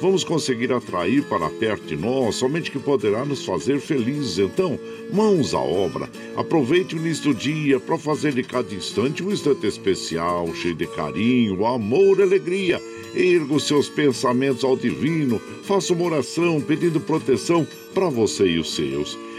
vamos conseguir atrair para perto de nós somente que poderá nos fazer felizes. Então, mãos à obra. Aproveite o início do dia para fazer de cada instante um instante especial, cheio de carinho, amor e alegria. Erga os seus pensamentos ao divino, faça uma oração pedindo proteção para você e os seus.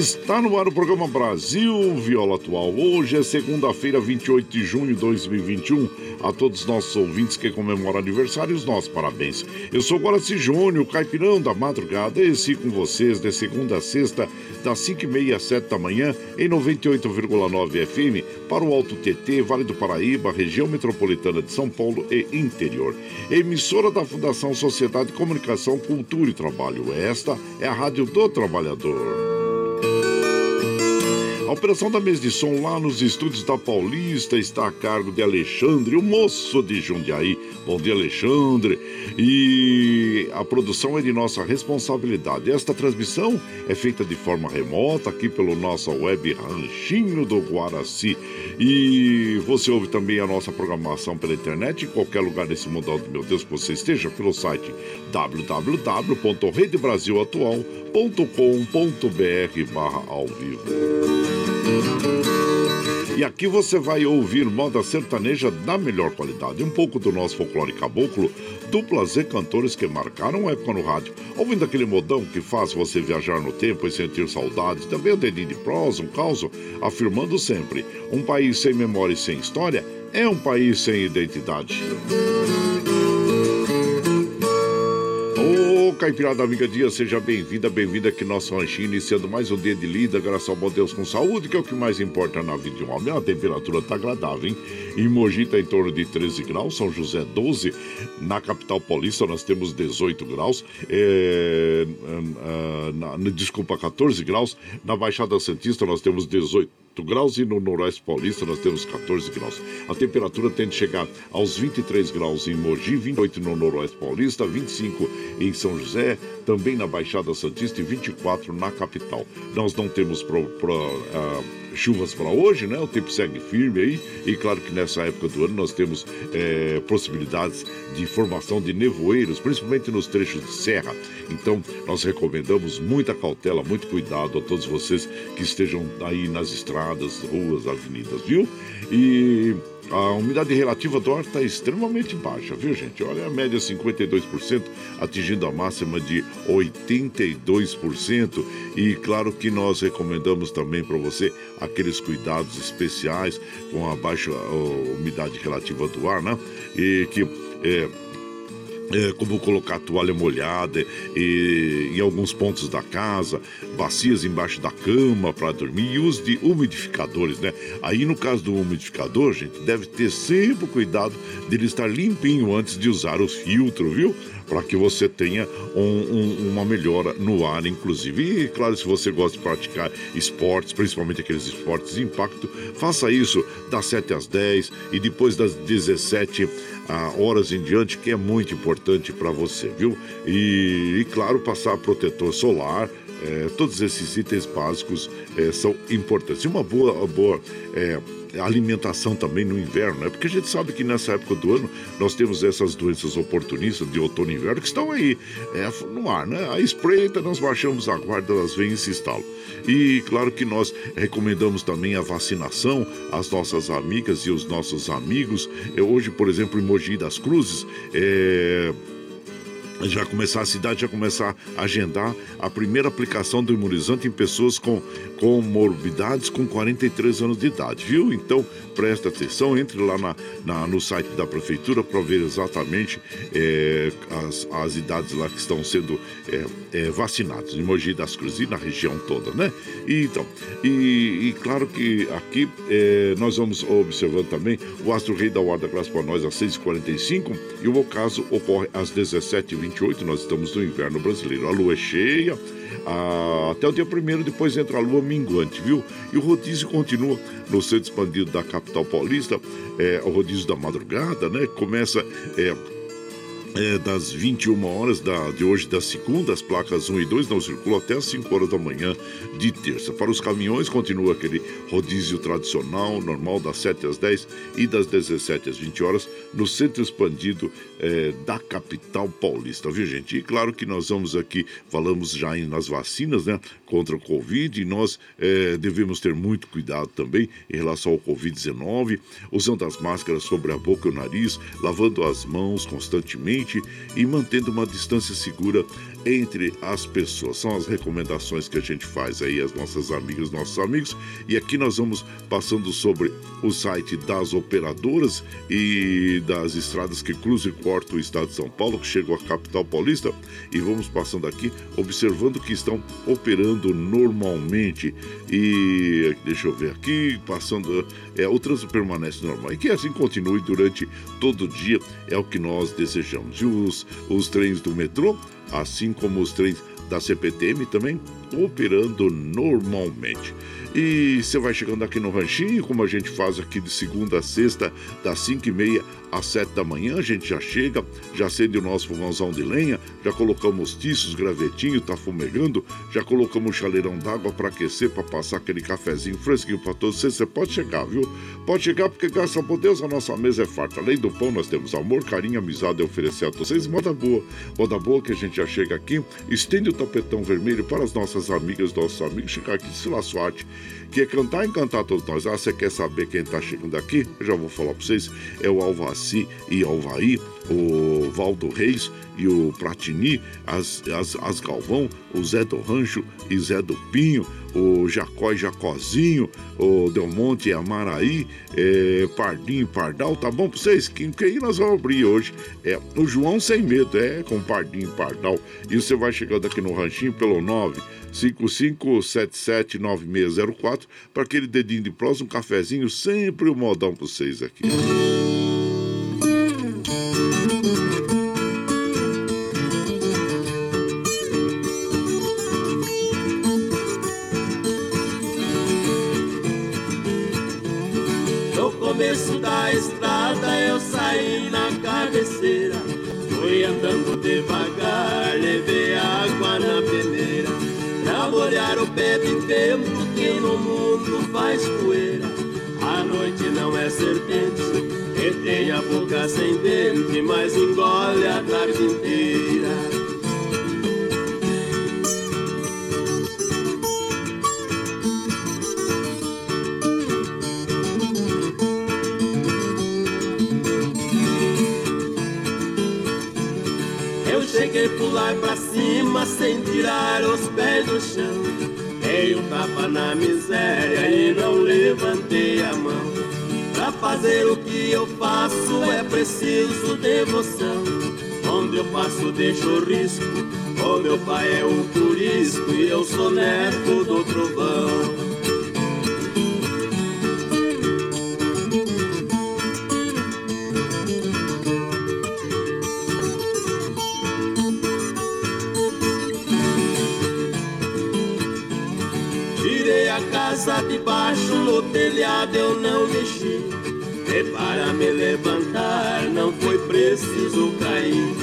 Está no ar o programa Brasil Viola Atual. Hoje é segunda-feira, 28 de junho de 2021. A todos os nossos ouvintes que comemoram aniversários, nossos parabéns. Eu sou Guaraci Júnior, caipirão da madrugada, esse com vocês de segunda a sexta, das 5h30 às 7 da manhã, em 98,9 FM, para o Alto TT, Vale do Paraíba, região metropolitana de São Paulo e interior. Emissora da Fundação Sociedade de Comunicação, Cultura e Trabalho. Esta é a Rádio do Trabalhador. A operação da mesa de som lá nos estúdios da Paulista está a cargo de Alexandre, o moço de Jundiaí. Bom dia, Alexandre. E a produção é de nossa responsabilidade. Esta transmissão é feita de forma remota aqui pelo nosso web Ranchinho do Guaraci. E você ouve também a nossa programação pela internet em qualquer lugar desse mundo, meu Deus, que você esteja pelo site www.redebrasilatual.com.br barra ao vivo. E aqui você vai ouvir moda sertaneja da melhor qualidade, um pouco do nosso folclore caboclo, duplas e cantores que marcaram época no rádio, ouvindo aquele modão que faz você viajar no tempo e sentir saudades, também o dedinho de prosa, um caos, afirmando sempre, um país sem memória e sem história é um país sem identidade. Caipirada Amiga Dia, seja bem-vinda, bem-vinda aqui no nosso ranchinho, iniciando mais um dia de lida, graças ao bom Deus com saúde, que é o que mais importa na vida de um homem. A temperatura tá agradável, hein? Em Mogi tá em torno de 13 graus, São José 12, na capital paulista nós temos 18 graus, é, é, na, desculpa, 14 graus, na Baixada Santista nós temos 18 graus e no Noroeste Paulista nós temos 14 graus. A temperatura tende a chegar aos 23 graus em Mogi, 28 no Noroeste Paulista, 25 em São José, também na Baixada Santista e 24 na capital. Nós não temos pro, pro, uh, chuvas para hoje, né? O tempo segue firme aí e claro que nessa época do ano nós temos é, possibilidades de formação de nevoeiros, principalmente nos trechos de serra. Então nós recomendamos muita cautela, muito cuidado a todos vocês que estejam aí nas estradas, ruas, avenidas, viu? E a umidade relativa do ar está extremamente baixa, viu, gente? Olha, a média 52%, atingindo a máxima de 82%. E claro que nós recomendamos também para você aqueles cuidados especiais com a baixa umidade relativa do ar, né? E que. É, é, como colocar toalha molhada e, em alguns pontos da casa, bacias embaixo da cama para dormir e uso de umidificadores, né? Aí no caso do umidificador, gente, deve ter sempre cuidado dele estar limpinho antes de usar os filtros, viu? Para que você tenha um, um, uma melhora no ar, inclusive. E claro, se você gosta de praticar esportes, principalmente aqueles esportes de impacto, faça isso das 7 às 10 e depois das 17 horas em diante, que é muito importante para você, viu? E, e, claro, passar protetor solar. É, todos esses itens básicos é, são importantes. E uma boa, boa é, alimentação também no inverno, né? Porque a gente sabe que nessa época do ano nós temos essas doenças oportunistas de outono e inverno que estão aí é, no ar, né? A espreita, nós baixamos a guarda, elas vêm e se instalam. E claro que nós recomendamos também a vacinação às nossas amigas e os nossos amigos. É, hoje, por exemplo, em Mogi das Cruzes, é já começar a cidade já começar a agendar a primeira aplicação do imunizante em pessoas com comorbidades com 43 anos de idade, viu? Então presta atenção, entre lá na, na no site da prefeitura para ver exatamente é, as, as idades lá que estão sendo é, é, vacinados em Mogi das Cruzes e na região toda, né? E, então, e, e claro que aqui nós vamos observando também o Astro Rei da Guarda Graça para nós às 6h45 e o ocaso ocorre às 17h28, nós estamos no inverno brasileiro. A lua é cheia, até o dia primeiro, depois entra a lua minguante, viu? E o rodízio continua no centro expandido da capital paulista, é, o rodízio da madrugada, né? Começa. É, é, das 21 horas da, de hoje, da segunda, as placas 1 e 2 não circulam até as 5 horas da manhã de terça. Para os caminhões, continua aquele rodízio tradicional, normal, das 7 às 10 e das 17 às 20 horas, no centro expandido é, da capital paulista, viu, gente? E claro que nós vamos aqui, falamos já nas vacinas, né, contra o Covid, e nós é, devemos ter muito cuidado também em relação ao Covid-19, usando as máscaras sobre a boca e o nariz, lavando as mãos constantemente e mantendo uma distância segura entre as pessoas. São as recomendações que a gente faz aí, as nossas amigas, nossos amigos. E aqui nós vamos passando sobre o site das operadoras e das estradas que cruzam e cortam o estado de São Paulo, que chegam à capital paulista. E vamos passando aqui, observando que estão operando normalmente. E deixa eu ver aqui, passando. É, o trânsito permanece normal. E que assim continue durante todo o dia, é o que nós desejamos. E os, os trens do metrô assim como os trens da CPTM também operando normalmente. E você vai chegando aqui no Ranchinho, como a gente faz aqui de segunda a sexta, das 5 e meia às 7 da manhã, a gente já chega, já acende o nosso fogãozão de lenha, já colocamos tiços, gravetinho, tá fumegando, já colocamos um chaleirão d'água para aquecer, para passar aquele cafezinho fresquinho para todos vocês. Você pode chegar, viu? Pode chegar porque, graças a Deus, a nossa mesa é farta. Além do pão, nós temos amor, carinho, amizade a oferecer a todos vocês. Moda boa, moda boa que a gente já chega aqui, estende o tapetão vermelho para as nossas amigas, nossos amigos, chegar aqui de Sila Sorte que é cantar e encantar todos nós. Ah, você quer saber quem está chegando aqui? Eu já vou falar para vocês. É o Alvaci e Alvaí, o Valdo Reis e o Pratini, as, as, as Galvão, o Zé do Rancho e Zé do Pinho, o Jacó e Jacozinho, o Delmonte e Amaraí, é, Pardinho e Pardal, tá bom pra vocês? Quem, quem nós vamos abrir hoje? É o João Sem Medo, é com Pardinho e Pardal. E você vai chegando aqui no Ranchinho pelo 9 55779604 para aquele dedinho de prós, um cafezinho, sempre um modão para vocês aqui. No começo da estrada eu saí na cabeceira, fui andando devagar, levei água na bebe tempo que no mundo faz poeira. A noite não é serpente, e tem a boca sem dente, mas engole a tarde inteira. cheguei pular pra cima sem tirar os pés do chão. Dei um tapa na miséria e não levantei a mão. Pra fazer o que eu faço é preciso devoção. Onde eu passo deixo risco. O meu pai é o turisco e eu sou neto do trovão. Baixo no telhado eu não mexi. E para me levantar não foi preciso cair.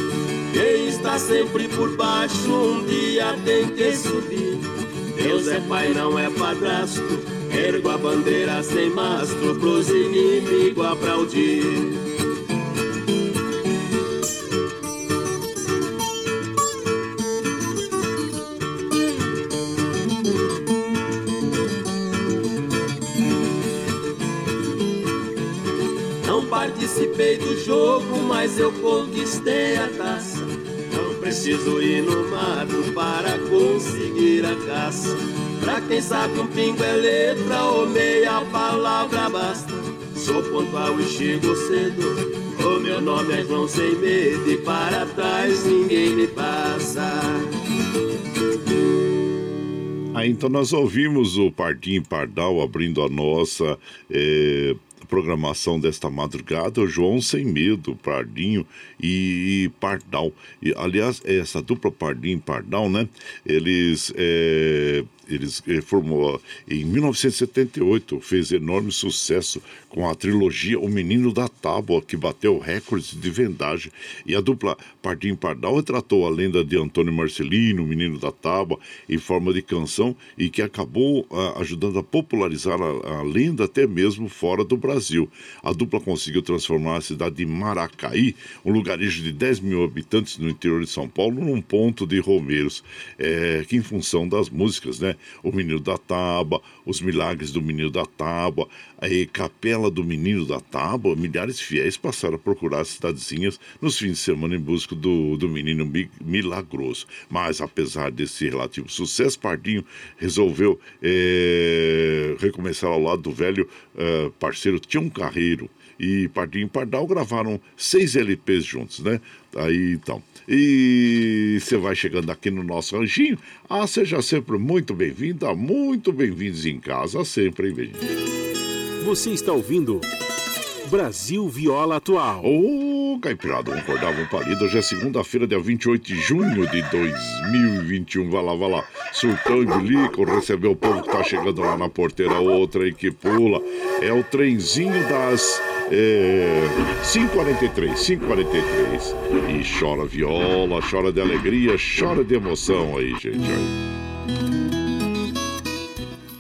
Quem está sempre por baixo um dia tem que subir. Deus é pai, não é padrasto. Ergo a bandeira sem mastro pros inimigos aplaudir. Participei do jogo, mas eu conquistei a taça. Não preciso ir no mato para conseguir a caça. Pra quem sabe um pingo é letra ou meia palavra basta. Sou pontual e chego cedo. O meu nome é João sem medo e para trás ninguém me passa. Ah, então nós ouvimos o Pardinho Pardal abrindo a nossa eh, programação desta madrugada, o João Sem Medo, Pardinho e Pardal. E, aliás, essa dupla Pardinho e Pardal, né? Eles é, eles eh, formou em 1978, fez enorme sucesso com a trilogia O Menino da Tábua, que bateu recordes de vendagem. E a dupla Pardim Pardal retratou a lenda de Antônio Marcelino, o Menino da Tábua, em forma de canção e que acabou ah, ajudando a popularizar a, a, lenda até mesmo fora do Brasil. A dupla conseguiu transformar a cidade de Maracaí, um lugarejo de 10 mil habitantes no interior de São Paulo, num ponto de romeiros, é, que em função das músicas, né? O Menino da Tábua, Os Milagres do Menino da Tábua, a Capela do Menino da Tábua, milhares de fiéis passaram a procurar as cidadezinhas nos fins de semana em busca do, do menino milagroso. Mas, apesar desse relativo sucesso, Pardinho resolveu é, recomeçar ao lado do velho é, parceiro Tião Carreiro. E Pardinho Pardal gravaram seis LPs juntos, né? Aí então. E você vai chegando aqui no nosso ranchinho. Ah, seja sempre muito bem-vinda, muito bem-vindos em casa, sempre, hein, Você está ouvindo Brasil Viola Atual. Ô, oh, Caipirada, vamos acordar, vamos palido. Hoje é segunda-feira, dia 28 de junho de 2021. Vai lá, vai lá. Surtão e bilico, recebeu o povo que tá chegando lá na porteira, outra aí que pula. É o trenzinho das é, 543, 543. E chora viola, chora de alegria, chora de emoção aí, gente. Aí.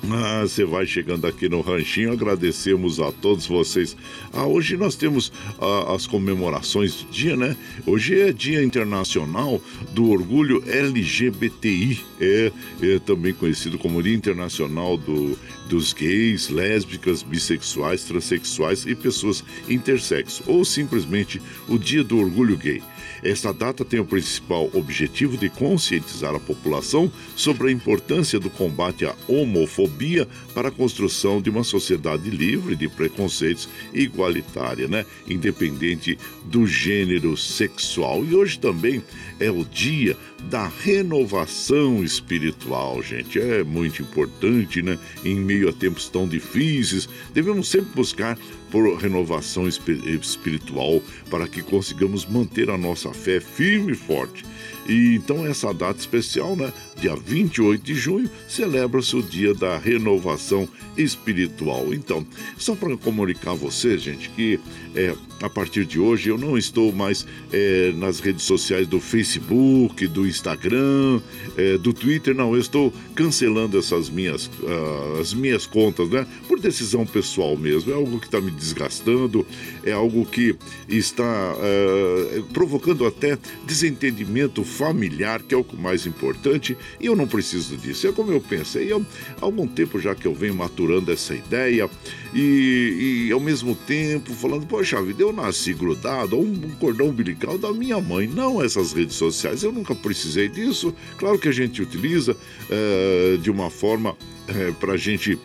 Ah, você vai chegando aqui no Ranchinho, agradecemos a todos vocês. Ah, hoje nós temos ah, as comemorações do dia, né? Hoje é Dia Internacional do Orgulho LGBTI, é, é também conhecido como Dia Internacional do, dos gays, lésbicas, bissexuais, transexuais e pessoas intersexo, ou simplesmente o Dia do Orgulho Gay. Esta data tem o principal objetivo de conscientizar a população sobre a importância do combate à homofobia para a construção de uma sociedade livre de preconceitos e igualitária, né? independente do gênero sexual. E hoje também é o dia da renovação espiritual, gente. É muito importante, né? Em meio a tempos tão difíceis, devemos sempre buscar por renovação espiritual para que consigamos manter a nossa fé firme e forte. E então essa data especial, né, dia 28 de junho, celebra-se o dia da renovação espiritual. Então, só para comunicar a você, gente, que é, a partir de hoje eu não estou mais é, nas redes sociais do Facebook, do Instagram, é, do Twitter. Não, eu estou cancelando essas minhas, uh, as minhas contas, né? Por decisão pessoal mesmo. É algo que está me desgastando, é algo que está uh, provocando até desentendimento familiar, que é o mais importante, e eu não preciso disso. É como eu pensei. há algum tempo já que eu venho maturando essa ideia e, e ao mesmo tempo falando, poxa vida, eu nasci grudado a um cordão umbilical da minha mãe, não essas redes sociais. Eu nunca precisei disso. Claro que a gente utiliza uh, de uma forma uh, eh, para a gente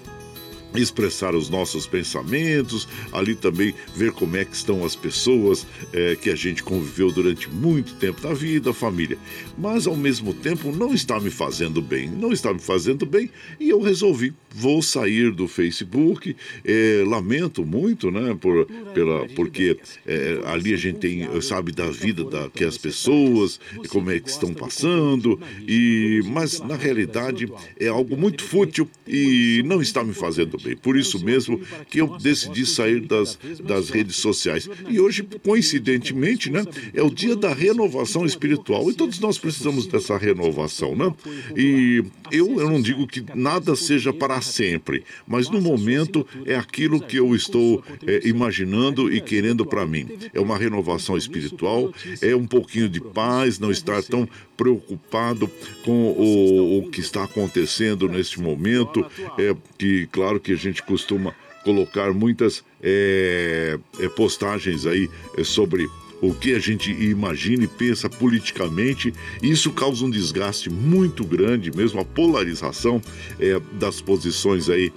expressar os nossos pensamentos, ali também ver como é que estão as pessoas é, que a gente conviveu durante muito tempo na vida, família. Mas ao mesmo tempo não está me fazendo bem, não está me fazendo bem e eu resolvi vou sair do Facebook. É, lamento muito, né, por, pela, porque é, ali a gente tem sabe da vida da que as pessoas como é que estão passando e mas na realidade é algo muito fútil e não está me fazendo bem. Por isso mesmo que eu decidi sair das, das redes sociais. E hoje, coincidentemente, né, é o dia da renovação espiritual. E todos nós precisamos dessa renovação, né? E eu, eu não digo que nada seja para sempre, mas no momento é aquilo que eu estou é, imaginando e querendo para mim. É uma renovação espiritual, é um pouquinho de paz, não estar tão preocupado com o, o que está acontecendo neste momento. É que, claro, que a gente costuma colocar muitas é, é, postagens aí é, sobre o que a gente imagina e pensa politicamente. Isso causa um desgaste muito grande, mesmo a polarização é, das posições aí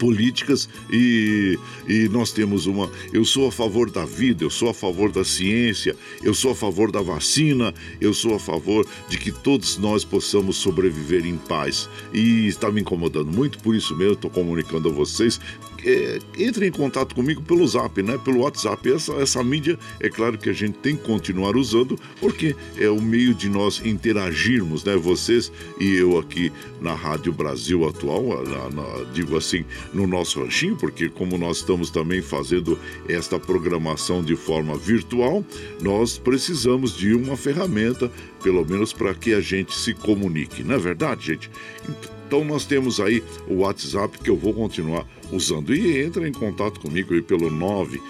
políticas e, e nós temos uma. Eu sou a favor da vida, eu sou a favor da ciência, eu sou a favor da vacina, eu sou a favor de que todos nós possamos sobreviver em paz. E está me incomodando muito, por isso mesmo estou comunicando a vocês é, entre em contato comigo pelo zap, né? Pelo WhatsApp. Essa, essa mídia, é claro que a gente tem que continuar usando, porque é o meio de nós interagirmos, né? Vocês e eu aqui na Rádio Brasil Atual, na, na, digo assim, no nosso ranchinho, porque como nós estamos também fazendo esta programação de forma virtual, nós precisamos de uma ferramenta, pelo menos para que a gente se comunique, não é verdade, gente? Então nós temos aí o WhatsApp que eu vou continuar usando. E entra em contato comigo aí pelo 9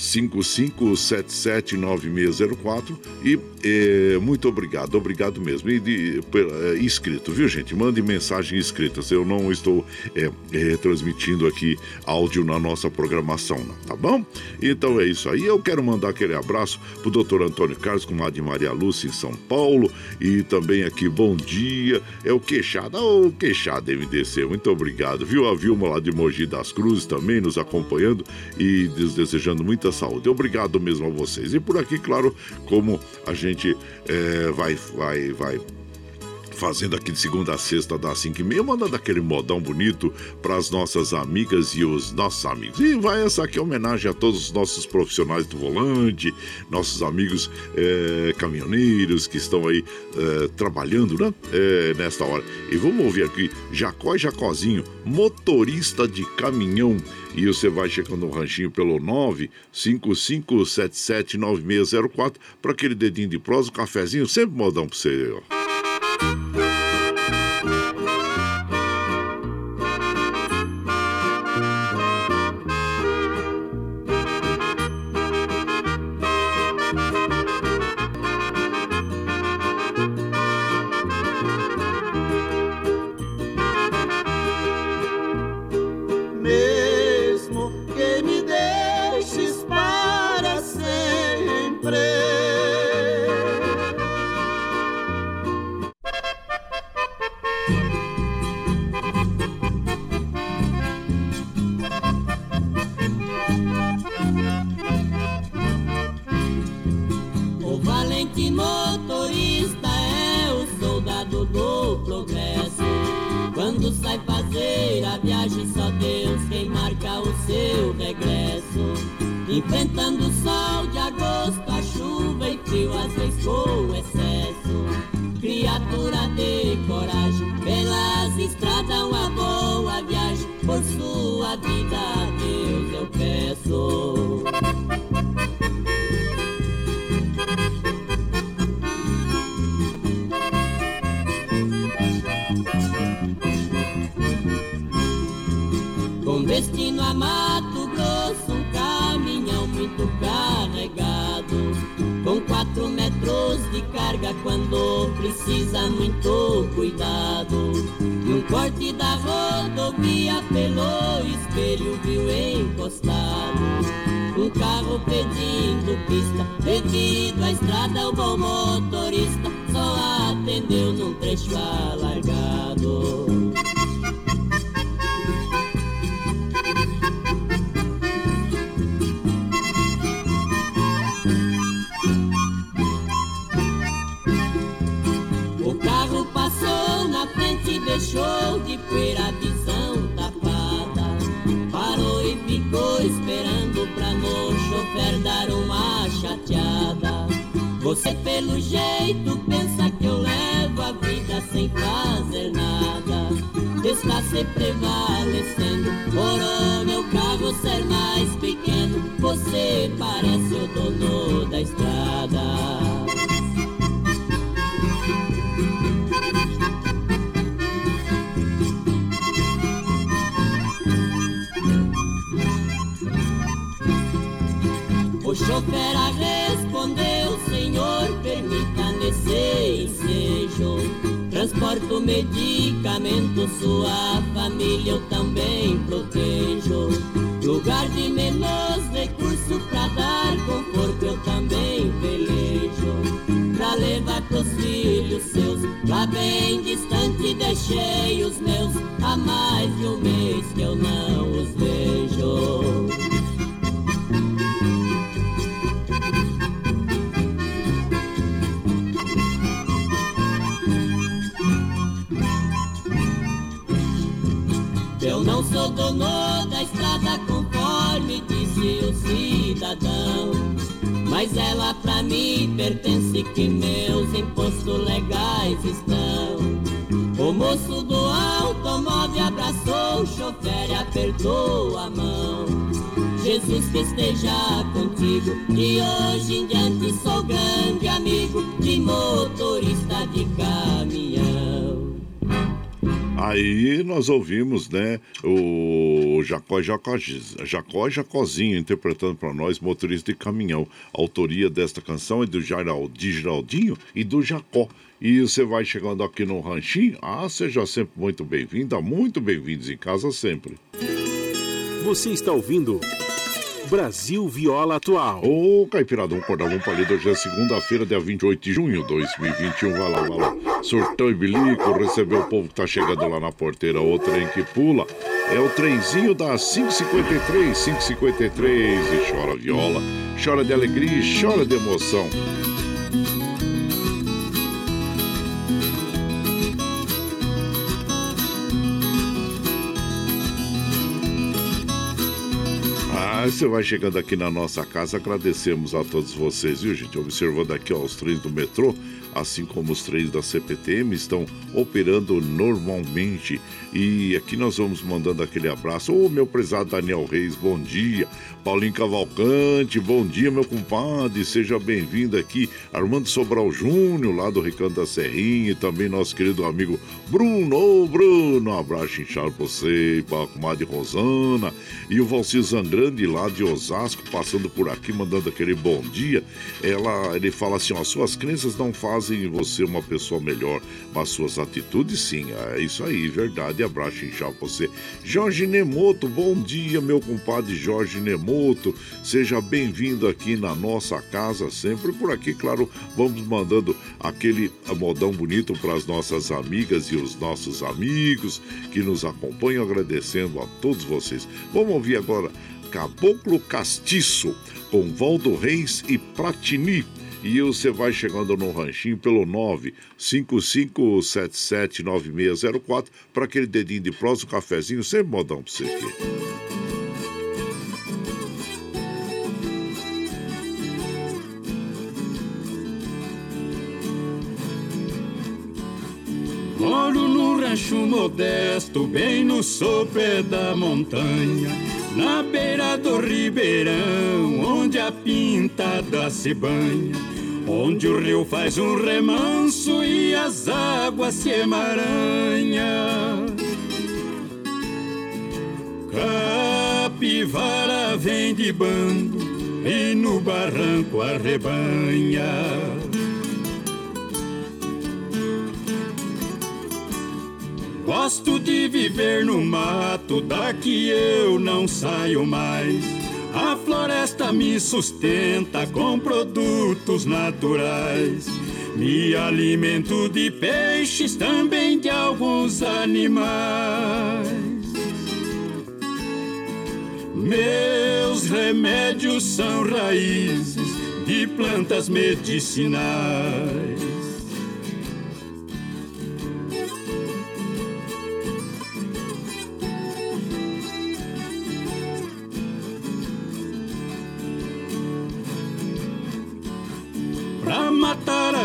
55779604 e é, muito obrigado, obrigado mesmo. E de, é, escrito, viu gente? Mande mensagem escrita. Eu não estou é, é, transmitindo aqui áudio na nossa programação, não, tá bom? Então é isso aí. Eu quero mandar aquele abraço pro doutor Antônio Carlos com a de Maria Lúcia em São Paulo e também aqui, bom dia. É o Queixada, o Queixada MDC, muito obrigado, viu? A Vilma lá de Mogi das Cruzes também nos acompanhando e desejando muita muita saúde. Obrigado mesmo a vocês. E por aqui, claro, como a gente é, vai, vai, vai fazendo aqui de segunda a sexta das 5 e meia, mandando aquele modão bonito para as nossas amigas e os nossos amigos. E vai essa aqui homenagem a todos os nossos profissionais do volante, nossos amigos é, caminhoneiros que estão aí é, trabalhando, né? É, nesta hora. E vamos ouvir aqui Jacó e Jacozinho, motorista de caminhão. E você vai checando o ranchinho pelo 955779604 para aquele dedinho de prosa, um cafezinho, sempre modão para você, ó. Muito cuidado. Num corte da rodovia pelo espelho viu encostado. Um carro pedindo pista, devido à estrada o bom motorista nós ouvimos, né, o Jacó Jacó, Jacó Jacozinho interpretando para nós Motorista de Caminhão. A autoria desta canção é do Geraldinho e do Jacó. E você vai chegando aqui no Ranchinho, ah, seja sempre muito bem-vinda, muito bem-vindos em casa sempre. Você está ouvindo Brasil Viola Atual. Ô, Caipirada, um cordão palito. Hoje é segunda-feira, dia 28 de junho de 2021. Vai lá, vai lá. Surtão e bilico, recebeu o povo que tá chegando lá na porteira. O trem que pula. É o trenzinho das 553, 553. E chora viola, chora de alegria e chora de emoção. Mas você vai chegando aqui na nossa casa, agradecemos a todos vocês, viu, gente? Observando aqui ó, os trens do metrô, assim como os trens da CPTM, estão operando normalmente. E aqui nós vamos mandando aquele abraço. Ô, meu prezado Daniel Reis, bom dia. Paulinho Cavalcante, bom dia, meu compadre. Seja bem-vindo aqui. Armando Sobral Júnior, lá do Recanto da Serrinha, e também nosso querido amigo Bruno. Ô, Bruno, um abraço inchado pra você, pra comadre Rosana. E o Valci Zangrande, lá de Osasco, passando por aqui, mandando aquele bom dia. Ela, ele fala assim: ó, suas crenças não fazem você uma pessoa melhor, mas suas atitudes sim. É isso aí, verdade. Abraço inchado pra você. Jorge Nemoto, bom dia, meu compadre Jorge Nemoto. Seja bem-vindo aqui na nossa casa, sempre por aqui, claro, vamos mandando aquele modão bonito para as nossas amigas e os nossos amigos que nos acompanham, agradecendo a todos vocês. Vamos ouvir agora Caboclo Castiço com Valdo Reis e Pratini. E você vai chegando no ranchinho pelo 955779604 para aquele dedinho de prosa, um cafezinho, sempre modão para você aqui. Moro num rancho modesto, bem no sopé da montanha, na beira do ribeirão, onde a pintada se banha, onde o rio faz um remanso e as águas se emaranham. capivara vem de bando e no barranco arrebanha. Gosto de viver no mato, daqui eu não saio mais. A floresta me sustenta com produtos naturais. Me alimento de peixes, também de alguns animais. Meus remédios são raízes de plantas medicinais.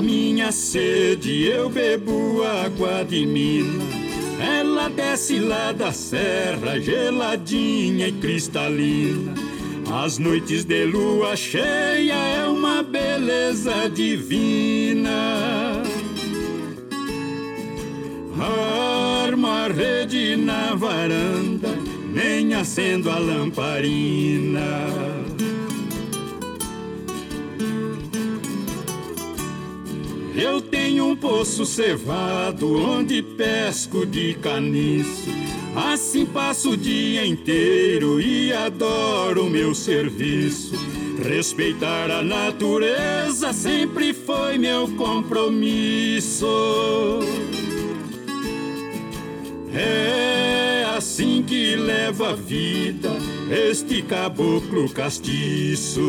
Minha sede, eu bebo água de mina. Ela desce lá da serra, geladinha e cristalina. As noites de lua cheia é uma beleza divina. Arma a rede na varanda, nem acendo a lamparina. Eu tenho um poço cevado onde pesco de caniço. Assim passo o dia inteiro e adoro meu serviço. Respeitar a natureza sempre foi meu compromisso. É assim que leva a vida este caboclo castiço.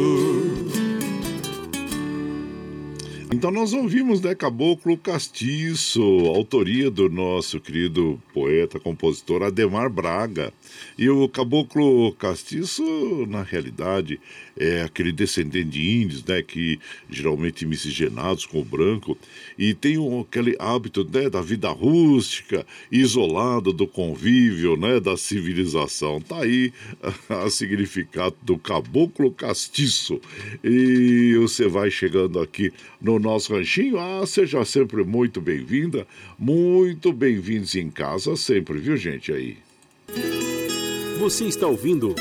Então nós ouvimos, né, Caboclo Castiço, autoria do nosso querido poeta, compositor Ademar Braga. E o Caboclo Castiço, na realidade, é aquele descendente de índios, né, que geralmente miscigenados com o branco, e tem um, aquele hábito, né, da vida rústica, isolado do convívio, né, da civilização. Tá aí o significado do caboclo castiço. E você vai chegando aqui no nosso ranchinho, ah, seja sempre muito bem-vinda, muito bem-vindos em casa sempre, viu, gente, aí. Você está ouvindo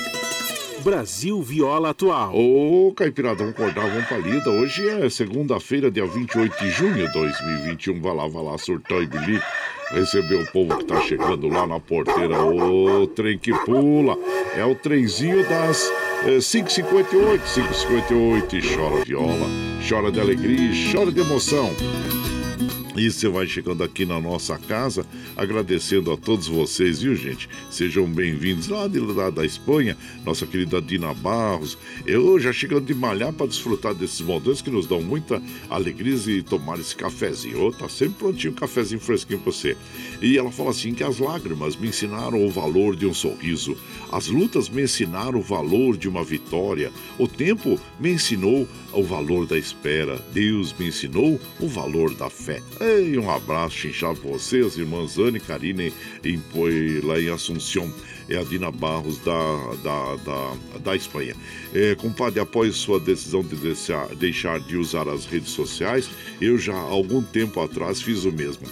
Brasil Viola Atual. Ô, Caipirada, vamos acordar, vamos pra lida. Hoje é segunda-feira, dia 28 de junho de 2021. Vai lá, vai lá, surtou e bilico. Receber o povo que tá chegando lá na porteira. Ô, trem que pula. É o trenzinho das é, 5h58, 5h58. E chora viola, chora de alegria, chora de emoção. E você vai chegando aqui na nossa casa, agradecendo a todos vocês, viu, gente? Sejam bem-vindos lá, lá da Espanha, nossa querida Dina Barros. Eu já chegando de malhar para desfrutar desses modelos que nos dão muita alegria e tomar esse cafezinho. Oh, tá sempre prontinho um cafezinho fresquinho para você. E ela fala assim que as lágrimas me ensinaram o valor de um sorriso, as lutas me ensinaram o valor de uma vitória, o tempo me ensinou o valor da espera, Deus me ensinou o valor da fé. Ei, um abraço chinchado pra vocês, irmãs Anne e Karine, em, lá em Assunção. É a Dina Barros da, da, da, da Espanha. É, compadre, após sua decisão de deixar, deixar de usar as redes sociais, eu já há algum tempo atrás fiz o mesmo.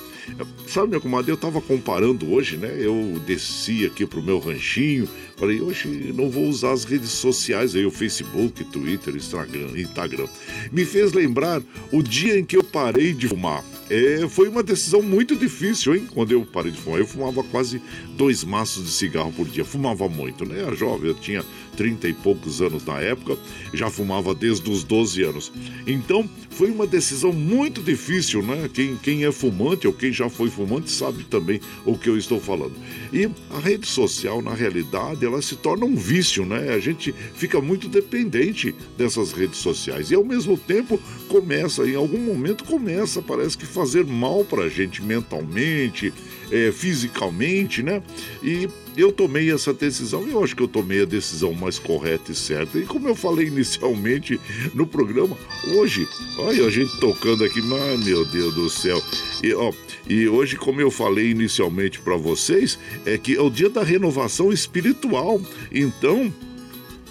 Sabe, minha comadre, eu tava comparando hoje, né? Eu desci aqui pro meu ranchinho, falei, hoje não vou usar as redes sociais aí, o Facebook, Twitter, Instagram, Instagram. Me fez lembrar o dia em que eu parei de fumar. É, foi uma decisão muito difícil, hein? Quando eu parei de fumar. Eu fumava quase dois maços de cigarro por dia. Fumava muito, né? Era jovem, eu tinha 30 e poucos anos na época, já fumava desde os 12 anos. Então, foi uma decisão muito difícil, né? Quem, quem é fumante ou quem já foi fumante sabe também o que eu estou falando. E a rede social, na realidade, ela se torna um vício, né? A gente fica muito dependente dessas redes sociais e ao mesmo tempo começa, em algum momento começa, parece que fazer mal para a gente mentalmente, é, fisicamente, né? E eu tomei essa decisão e eu acho que eu tomei a decisão mais correta e certa. E como eu falei inicialmente no programa, hoje, olha a gente tocando aqui, mas meu Deus do céu. E, ó, e hoje, como eu falei inicialmente para vocês, é que é o dia da renovação espiritual. Então,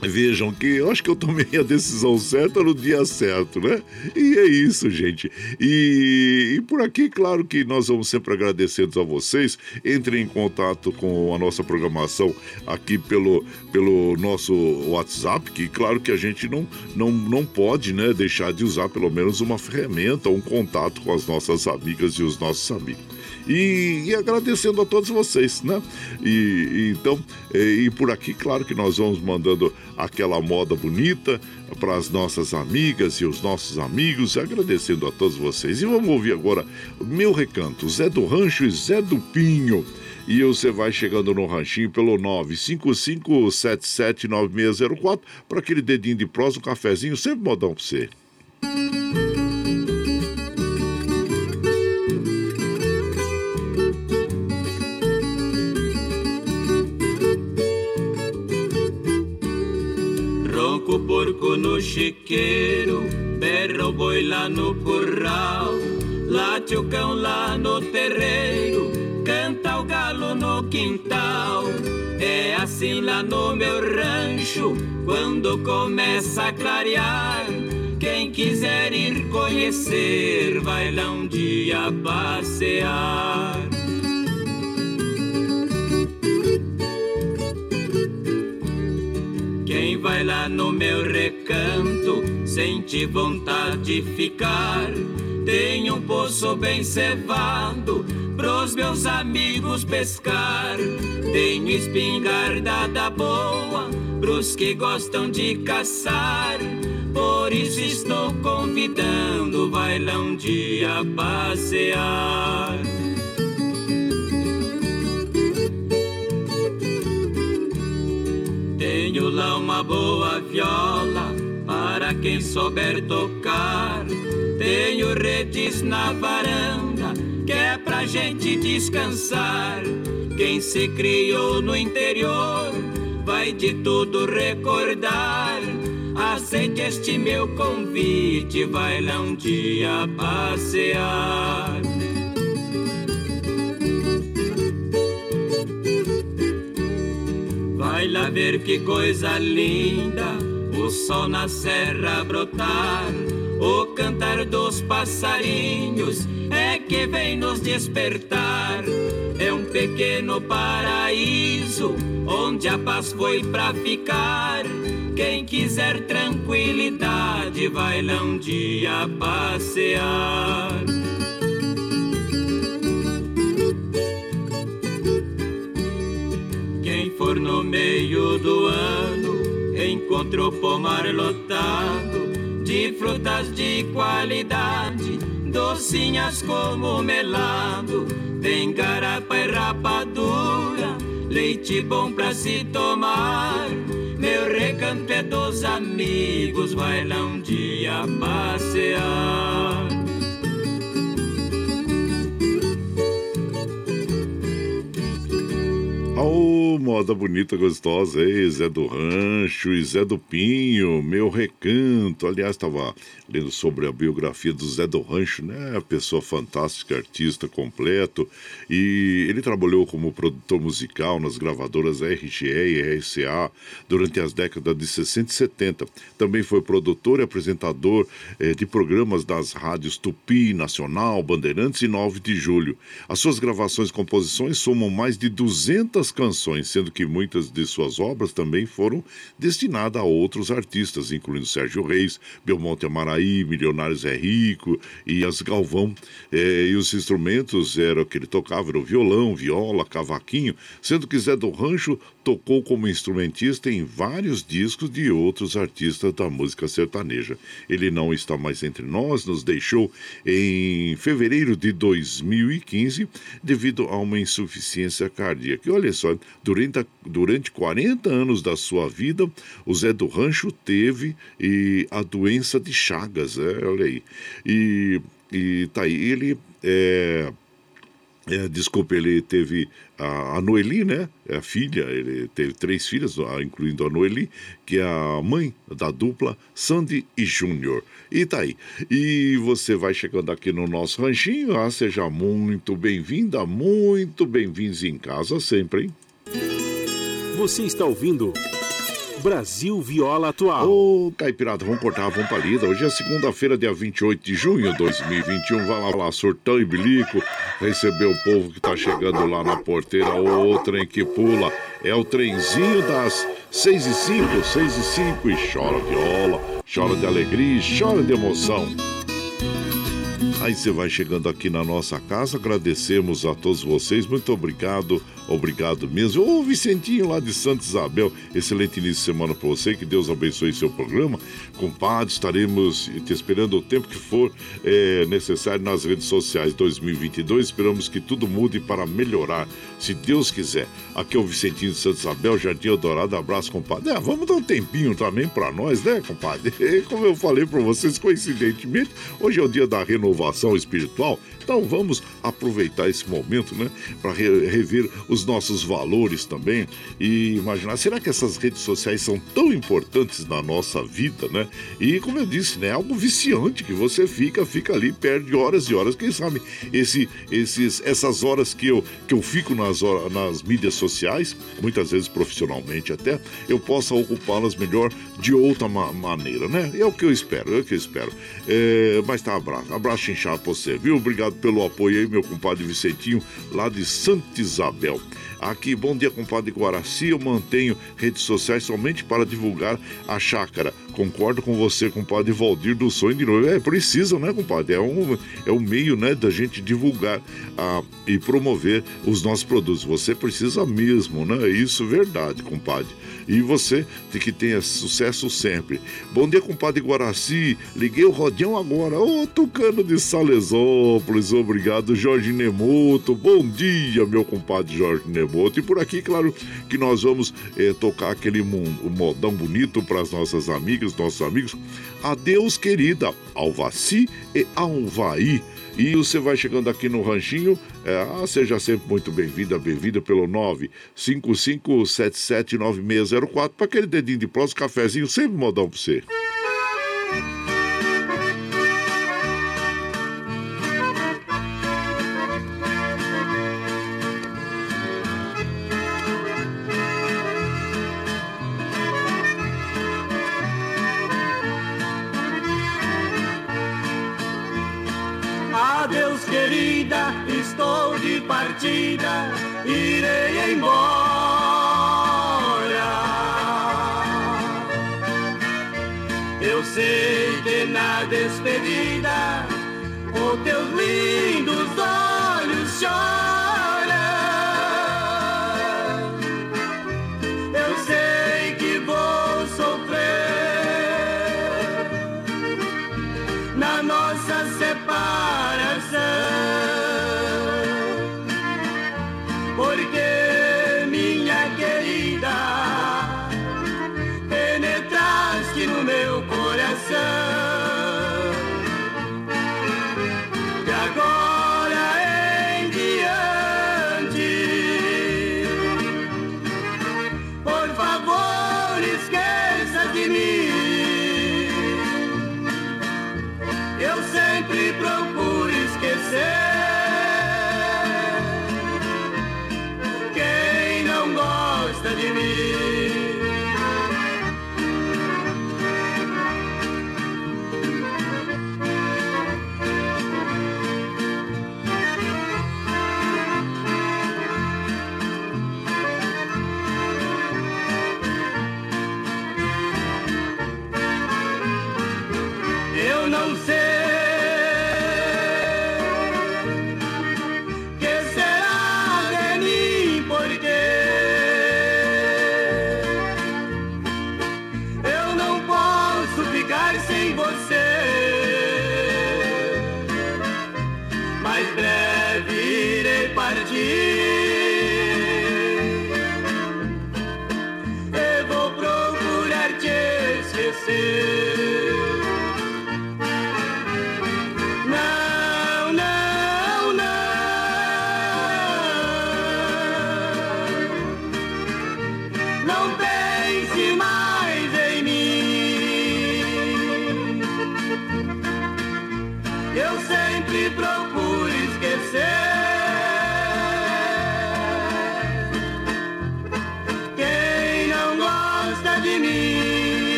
Vejam que eu acho que eu tomei a decisão certa no dia certo, né? E é isso, gente. E, e, por aqui, claro que nós vamos sempre agradecendo a vocês. Entrem em contato com a nossa programação aqui pelo, pelo nosso WhatsApp, que claro que a gente não, não, não pode né, deixar de usar pelo menos uma ferramenta, um contato com as nossas amigas e os nossos amigos. E, e agradecendo a todos vocês, né? E, e então, e, e, por aqui, claro que nós vamos mandando aquela moda bonita para as nossas amigas e os nossos amigos, agradecendo a todos vocês. E vamos ouvir agora meu recanto, Zé do Rancho e Zé do Pinho. E você vai chegando no ranchinho pelo 955779604 para aquele dedinho de prosa, um cafezinho, sempre modão para você. O porco no chiqueiro, berra o boi lá no curral, late o cão lá no terreiro, canta o galo no quintal. É assim lá no meu rancho, quando começa a clarear. Quem quiser ir conhecer, vai lá um dia passear. Vai lá no meu recanto sente vontade de ficar. Tem um poço bem cevado pros meus amigos pescar. Tenho espingardada boa pros que gostam de caçar. Por isso estou convidando, vai lá um dia passear. Tenho lá uma boa viola para quem souber tocar. Tenho redes na varanda que é pra gente descansar. Quem se criou no interior vai de tudo recordar. Aceite este meu convite, vai lá um dia passear. Lá ver que coisa linda, o sol na serra brotar, o cantar dos passarinhos é que vem nos despertar. É um pequeno paraíso onde a paz foi pra ficar. Quem quiser tranquilidade vai lá um dia passear. For no meio do ano, encontra o pomar lotado de frutas de qualidade, docinhas como melado, tem garapa e rapadura, leite bom pra se tomar. Meu recanto é dos amigos, vai lá um dia passear. Moda bonita, gostosa, aí, Zé do Rancho e Zé do Pinho, meu recanto. Aliás, estava lendo sobre a biografia do Zé do Rancho, né? Pessoa fantástica, artista completo. E ele trabalhou como produtor musical nas gravadoras RGE e RCA durante as décadas de 60 e 70. Também foi produtor e apresentador eh, de programas das rádios Tupi, Nacional, Bandeirantes e 9 de Julho. As suas gravações e composições somam mais de 200 canções, sendo que muitas de suas obras também foram destinadas a outros artistas, incluindo Sérgio Reis, Belmonte Amaraí, Milionários é Rico e as Galvão. É, e os instrumentos eram que ele tocava, era violão, viola, cavaquinho, sendo que Zé do Rancho tocou como instrumentista em vários discos de outros artistas da música sertaneja. Ele não está mais entre nós, nos deixou em fevereiro de 2015 devido a uma insuficiência cardíaca. E olha só, durante, durante 40 anos da sua vida, o Zé do Rancho teve e, a doença de Chagas, é, olha aí. E, e tá aí, ele é, é, desculpa, ele teve a, a Noeli, né? É a filha, ele teve três filhas, incluindo a Noeli, que é a mãe da dupla Sandy e Júnior. E tá aí. E você vai chegando aqui no nosso ranchinho, ah, seja muito bem-vinda, muito bem-vindos em casa sempre, hein? Você está ouvindo. Brasil Viola Atual. Ô, Caipirada, vamos cortar, vamos pra lida. Hoje é segunda-feira, dia 28 de junho de 2021. Vai lá, lá, surtão e bilico, receber o povo que tá chegando lá na porteira. O trem que pula é o trenzinho das 6 e 5, 6 e 5 e chora viola, chora de alegria e chora de emoção. Aí você vai chegando aqui na nossa casa, agradecemos a todos vocês, muito obrigado Obrigado mesmo. Ô Vicentinho lá de Santa Isabel, excelente início de semana para você, que Deus abençoe seu programa. Compadre, estaremos te esperando o tempo que for é, necessário nas redes sociais 2022. Esperamos que tudo mude para melhorar, se Deus quiser. Aqui é o Vicentinho de Santa Isabel, Jardim Eldorado. Abraço, compadre. É, vamos dar um tempinho também para nós, né, compadre? Como eu falei para vocês, coincidentemente, hoje é o dia da renovação espiritual. Então vamos aproveitar esse momento, né, para rever os nossos valores também e imaginar, será que essas redes sociais são tão importantes na nossa vida, né? E como eu disse, né, é algo viciante que você fica, fica ali, perde horas e horas. Quem sabe esse, esses, essas horas que eu, que eu fico nas, nas mídias sociais, muitas vezes profissionalmente até, eu possa ocupá-las melhor de outra ma maneira, né? É o que eu espero, é o que eu espero. É, mas tá, abraço, abraço inchado pra você, viu? Obrigado pelo apoio aí, meu compadre Vicentinho, lá de Santa Isabel. Aqui, bom dia, compadre Guaraci. Eu mantenho redes sociais somente para divulgar a chácara. Concordo com você, compadre Valdir do Sonho de Novo. É, precisa, né, compadre? É um, é um meio, né, da gente divulgar ah, e promover os nossos produtos. Você precisa mesmo, né? Isso é verdade, compadre. E você que ter sucesso sempre. Bom dia, compadre Guaraci. Liguei o Rodião agora. Ô, oh, Tucano de Salesópolis. Obrigado, Jorge Nemoto. Bom dia, meu compadre Jorge Nemoto. E por aqui, claro, que nós vamos eh, tocar aquele modão bonito para as nossas amigas, nossos amigos. Adeus, querida. Alvaci e Alvaí. E você vai chegando aqui no Ranchinho, é, seja sempre muito bem-vinda, bem-vinda pelo 955779604 para aquele dedinho de próximo, cafezinho, sempre modão para você. Despedida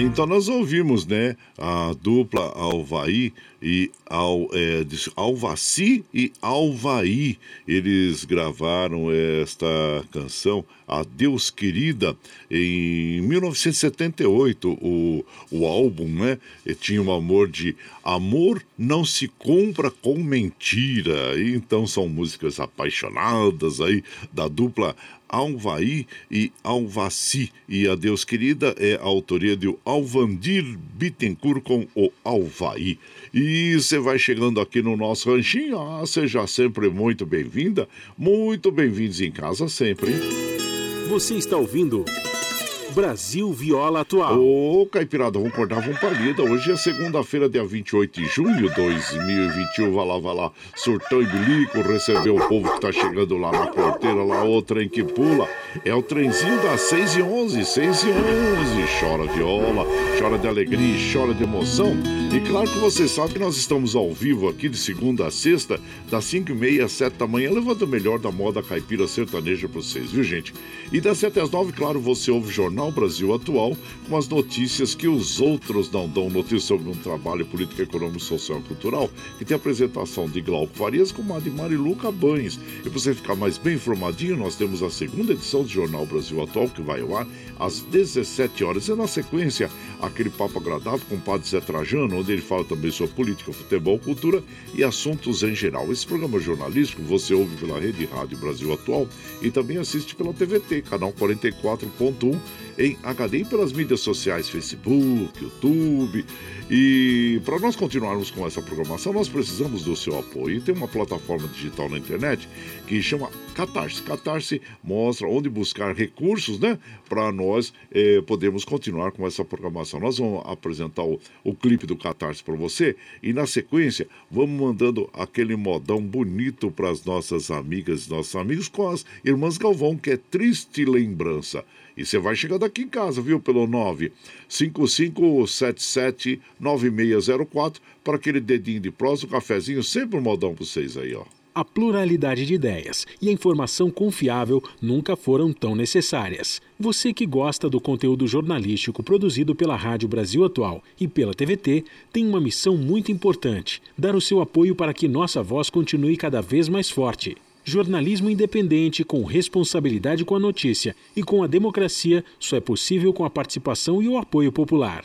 Ah, então nós ouvimos, né? A dupla Alvaí e Al, é, Alvaci e Alvaí. Eles gravaram esta canção, Adeus Querida, em 1978. O, o álbum, né? Tinha um amor de Amor não se compra com mentira. Então são músicas apaixonadas aí da dupla Alvaí e Alvaci. E a Deus Querida é a autoria de Alvandir Bittencourt com o Alvaí. E você vai chegando aqui no nosso ranchinho, ah, seja sempre muito bem-vinda, muito bem-vindos em casa sempre. Você está ouvindo Brasil Viola Atual. Ô, Caipirada, vamos cortar, vamos palida. Hoje é segunda-feira, dia 28 de junho de 2021. Vai lá, vai lá, surtão e bilico, receber o povo que tá chegando lá na porteira, lá o trem que pula. É o trenzinho das 6 e 11, 6 e 11. Chora viola, chora de alegria, chora de emoção. E claro que você sabe que nós estamos ao vivo aqui de segunda a sexta, das 5 e meia às 7 da manhã, levando o melhor da moda caipira sertaneja pra vocês, viu, gente? E das 7 às 9, claro, você ouve o Jornal Jornal Brasil Atual com as notícias que os outros não dão. Notícias sobre um trabalho político, econômico, social e cultural que tem apresentação de Glauco Farias com a de Mariluca Banes. E para você ficar mais bem informadinho, nós temos a segunda edição do Jornal Brasil Atual que vai ao ar às 17 horas. E na sequência, aquele papo agradável com o Padre Zé Trajano, onde ele fala também sobre política, futebol, cultura e assuntos em geral. Esse programa jornalístico você ouve pela Rede Rádio Brasil Atual e também assiste pela TVT, canal 44.1 em HD e pelas mídias sociais, Facebook, YouTube. E para nós continuarmos com essa programação, nós precisamos do seu apoio. E tem uma plataforma digital na internet que chama Catarse. Catarse mostra onde buscar recursos, né? Para nós eh, podermos continuar com essa programação. Nós vamos apresentar o, o clipe do Catarse para você e na sequência vamos mandando aquele modão bonito para as nossas amigas e nossos amigos com as irmãs Galvão, que é Triste Lembrança. E você vai chegando aqui em casa, viu? Pelo 955779604 para aquele dedinho de prosa, um cafezinho, sempre um modão para vocês aí, ó. A pluralidade de ideias e a informação confiável nunca foram tão necessárias. Você que gosta do conteúdo jornalístico produzido pela Rádio Brasil Atual e pela TVT tem uma missão muito importante: dar o seu apoio para que nossa voz continue cada vez mais forte. Jornalismo independente, com responsabilidade com a notícia e com a democracia, só é possível com a participação e o apoio popular.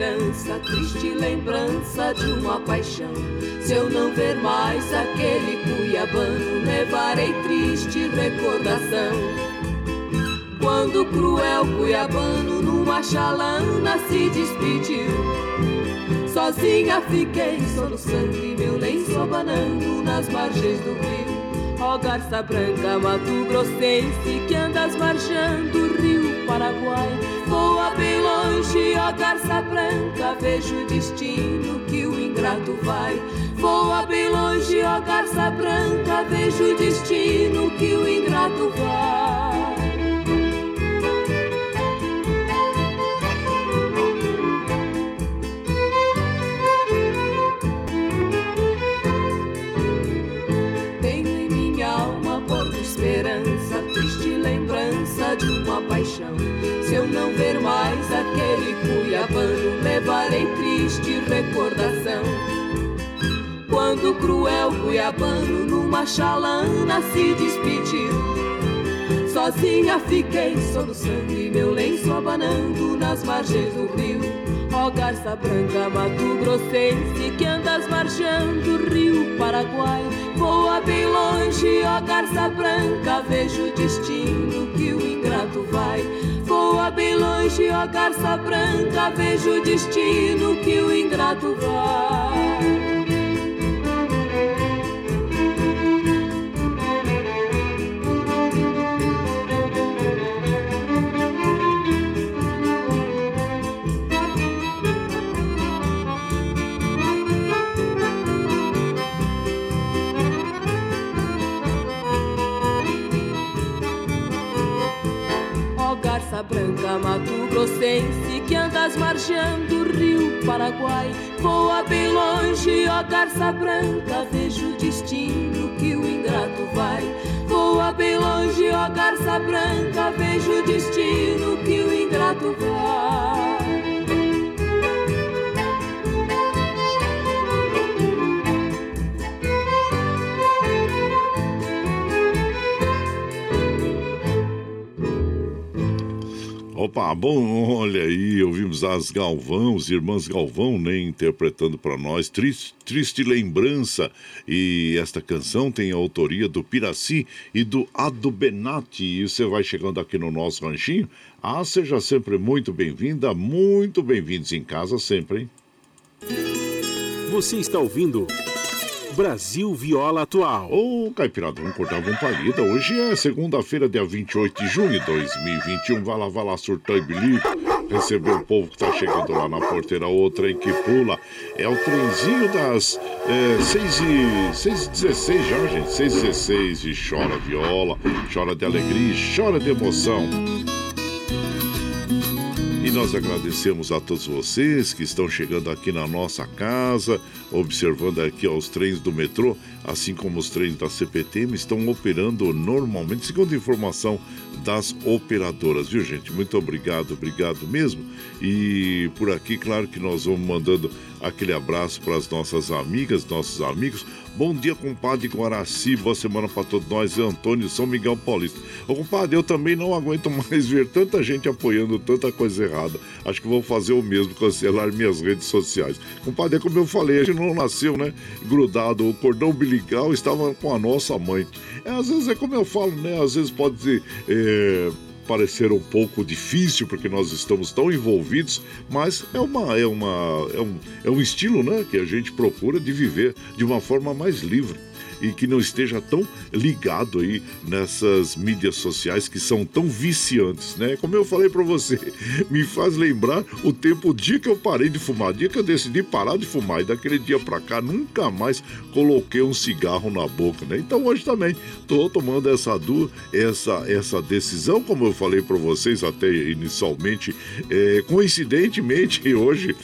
Esperança, triste lembrança de uma paixão. Se eu não ver mais aquele cuiabano, levarei triste recordação. Quando o cruel cuiabano numa chalana se despediu, sozinha fiquei soluçando e meu lenço abanando nas margens do rio. Ó oh, garça branca, mato grossense que andas marchando rio Paraguai. Voa bem longe, ó garça branca, vejo o destino que o ingrato vai. Voa bem longe, ó garça branca, vejo o destino que o ingrato vai. Paixão. Se eu não ver mais aquele cuiabano, levarei triste recordação. Quando o cruel cuiabano numa chalana se despediu, sozinha fiquei soluçando e meu lenço abanando nas margens do rio. Ó garça branca, mato grossense que andas marchando rio Paraguai. Voa bem longe, ó garça branca, vejo o destino que o ingrato vai. Voa bem longe, ó garça branca, vejo o destino que o ingrato vai. Marchando o rio Paraguai. Voa bem longe, ó garça branca, vejo o destino que o ingrato vai. Voa bem longe, ó garça branca, vejo o destino Opa, bom, olha aí, ouvimos as Galvão, as irmãs Galvão, né, interpretando para nós triste, triste Lembrança. E esta canção tem a autoria do Piraci e do Ado Benatti. E você vai chegando aqui no nosso ranchinho. Ah, seja sempre muito bem-vinda, muito bem-vindos em casa sempre, hein? Você está ouvindo Brasil Viola Atual. Ô, oh, Caipirada, vamos cortar algum palida. Hoje é segunda-feira, dia 28 de junho de 2021. Vai lá, vai lá, surtou e bilico. Receber o povo que tá chegando lá na porteira. O trem que pula. É o trenzinho das é, 6 e, 6 e 16 já, gente. 6 e 16 e chora viola, chora de alegria, chora de emoção. E nós agradecemos a todos vocês que estão chegando aqui na nossa casa, observando aqui os trens do metrô, assim como os trens da CPTM, estão operando normalmente, segundo informação das operadoras, viu gente? Muito obrigado, obrigado mesmo. E por aqui, claro que nós vamos mandando aquele abraço para as nossas amigas, nossos amigos. Bom dia, compadre Guaraci. Boa semana para todos nós. Antônio São Miguel Paulista. Ô, compadre, eu também não aguento mais ver tanta gente apoiando tanta coisa errada. Acho que vou fazer o mesmo, cancelar minhas redes sociais. Compadre, é como eu falei, a gente não nasceu, né? Grudado. O cordão umbilical estava com a nossa mãe. É, às vezes é como eu falo, né? Às vezes pode ser. É parecer um pouco difícil porque nós estamos tão envolvidos, mas é uma é uma é um, é um estilo, né, que a gente procura de viver de uma forma mais livre e que não esteja tão ligado aí nessas mídias sociais que são tão viciantes, né? Como eu falei para você, me faz lembrar o tempo, o dia que eu parei de fumar, o dia que eu decidi parar de fumar e daquele dia para cá nunca mais coloquei um cigarro na boca, né? Então hoje também tô tomando essa essa essa decisão, como eu falei para vocês até inicialmente, é, coincidentemente hoje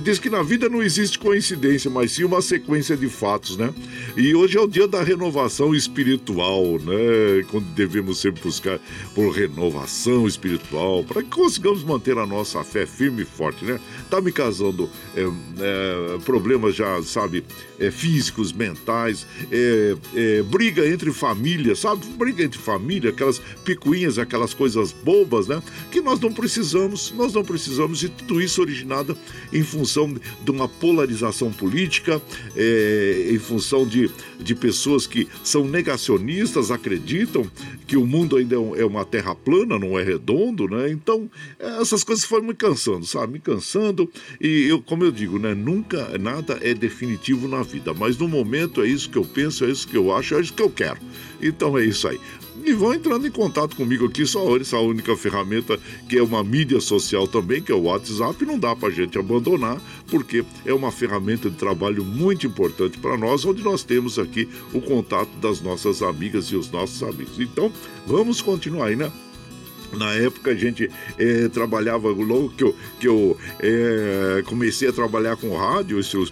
diz que na vida não existe coincidência, mas sim uma sequência de fatos, né? E hoje é o dia da renovação espiritual, né? Quando devemos sempre buscar por renovação espiritual, para que consigamos manter a nossa fé firme e forte, né? Tá me casando é, é, problemas já, sabe, é, físicos, mentais, é, é, briga entre família, sabe? Briga entre família, aquelas picuinhas, aquelas coisas bobas, né? Que nós não precisamos, nós não precisamos, e tudo isso originado em função de uma polarização política, é, em função de, de pessoas que são negacionistas, acreditam que o mundo ainda é uma terra plana, não é redondo, né? Então, essas coisas foram me cansando, sabe? Me cansando, e eu, como eu digo, né? Nunca nada é definitivo na vida, mas no momento é isso que eu penso, é isso que eu acho, é isso que eu quero. Então é isso aí. E vão entrando em contato comigo aqui, só essa única ferramenta que é uma mídia social também, que é o WhatsApp, não dá pra gente abandonar, porque é uma ferramenta de trabalho muito importante para nós, onde nós temos aqui o contato das nossas amigas e os nossos amigos. Então, vamos continuar aí, né? Na época a gente é, trabalhava logo que eu, que eu é, comecei a trabalhar com rádio, pelos,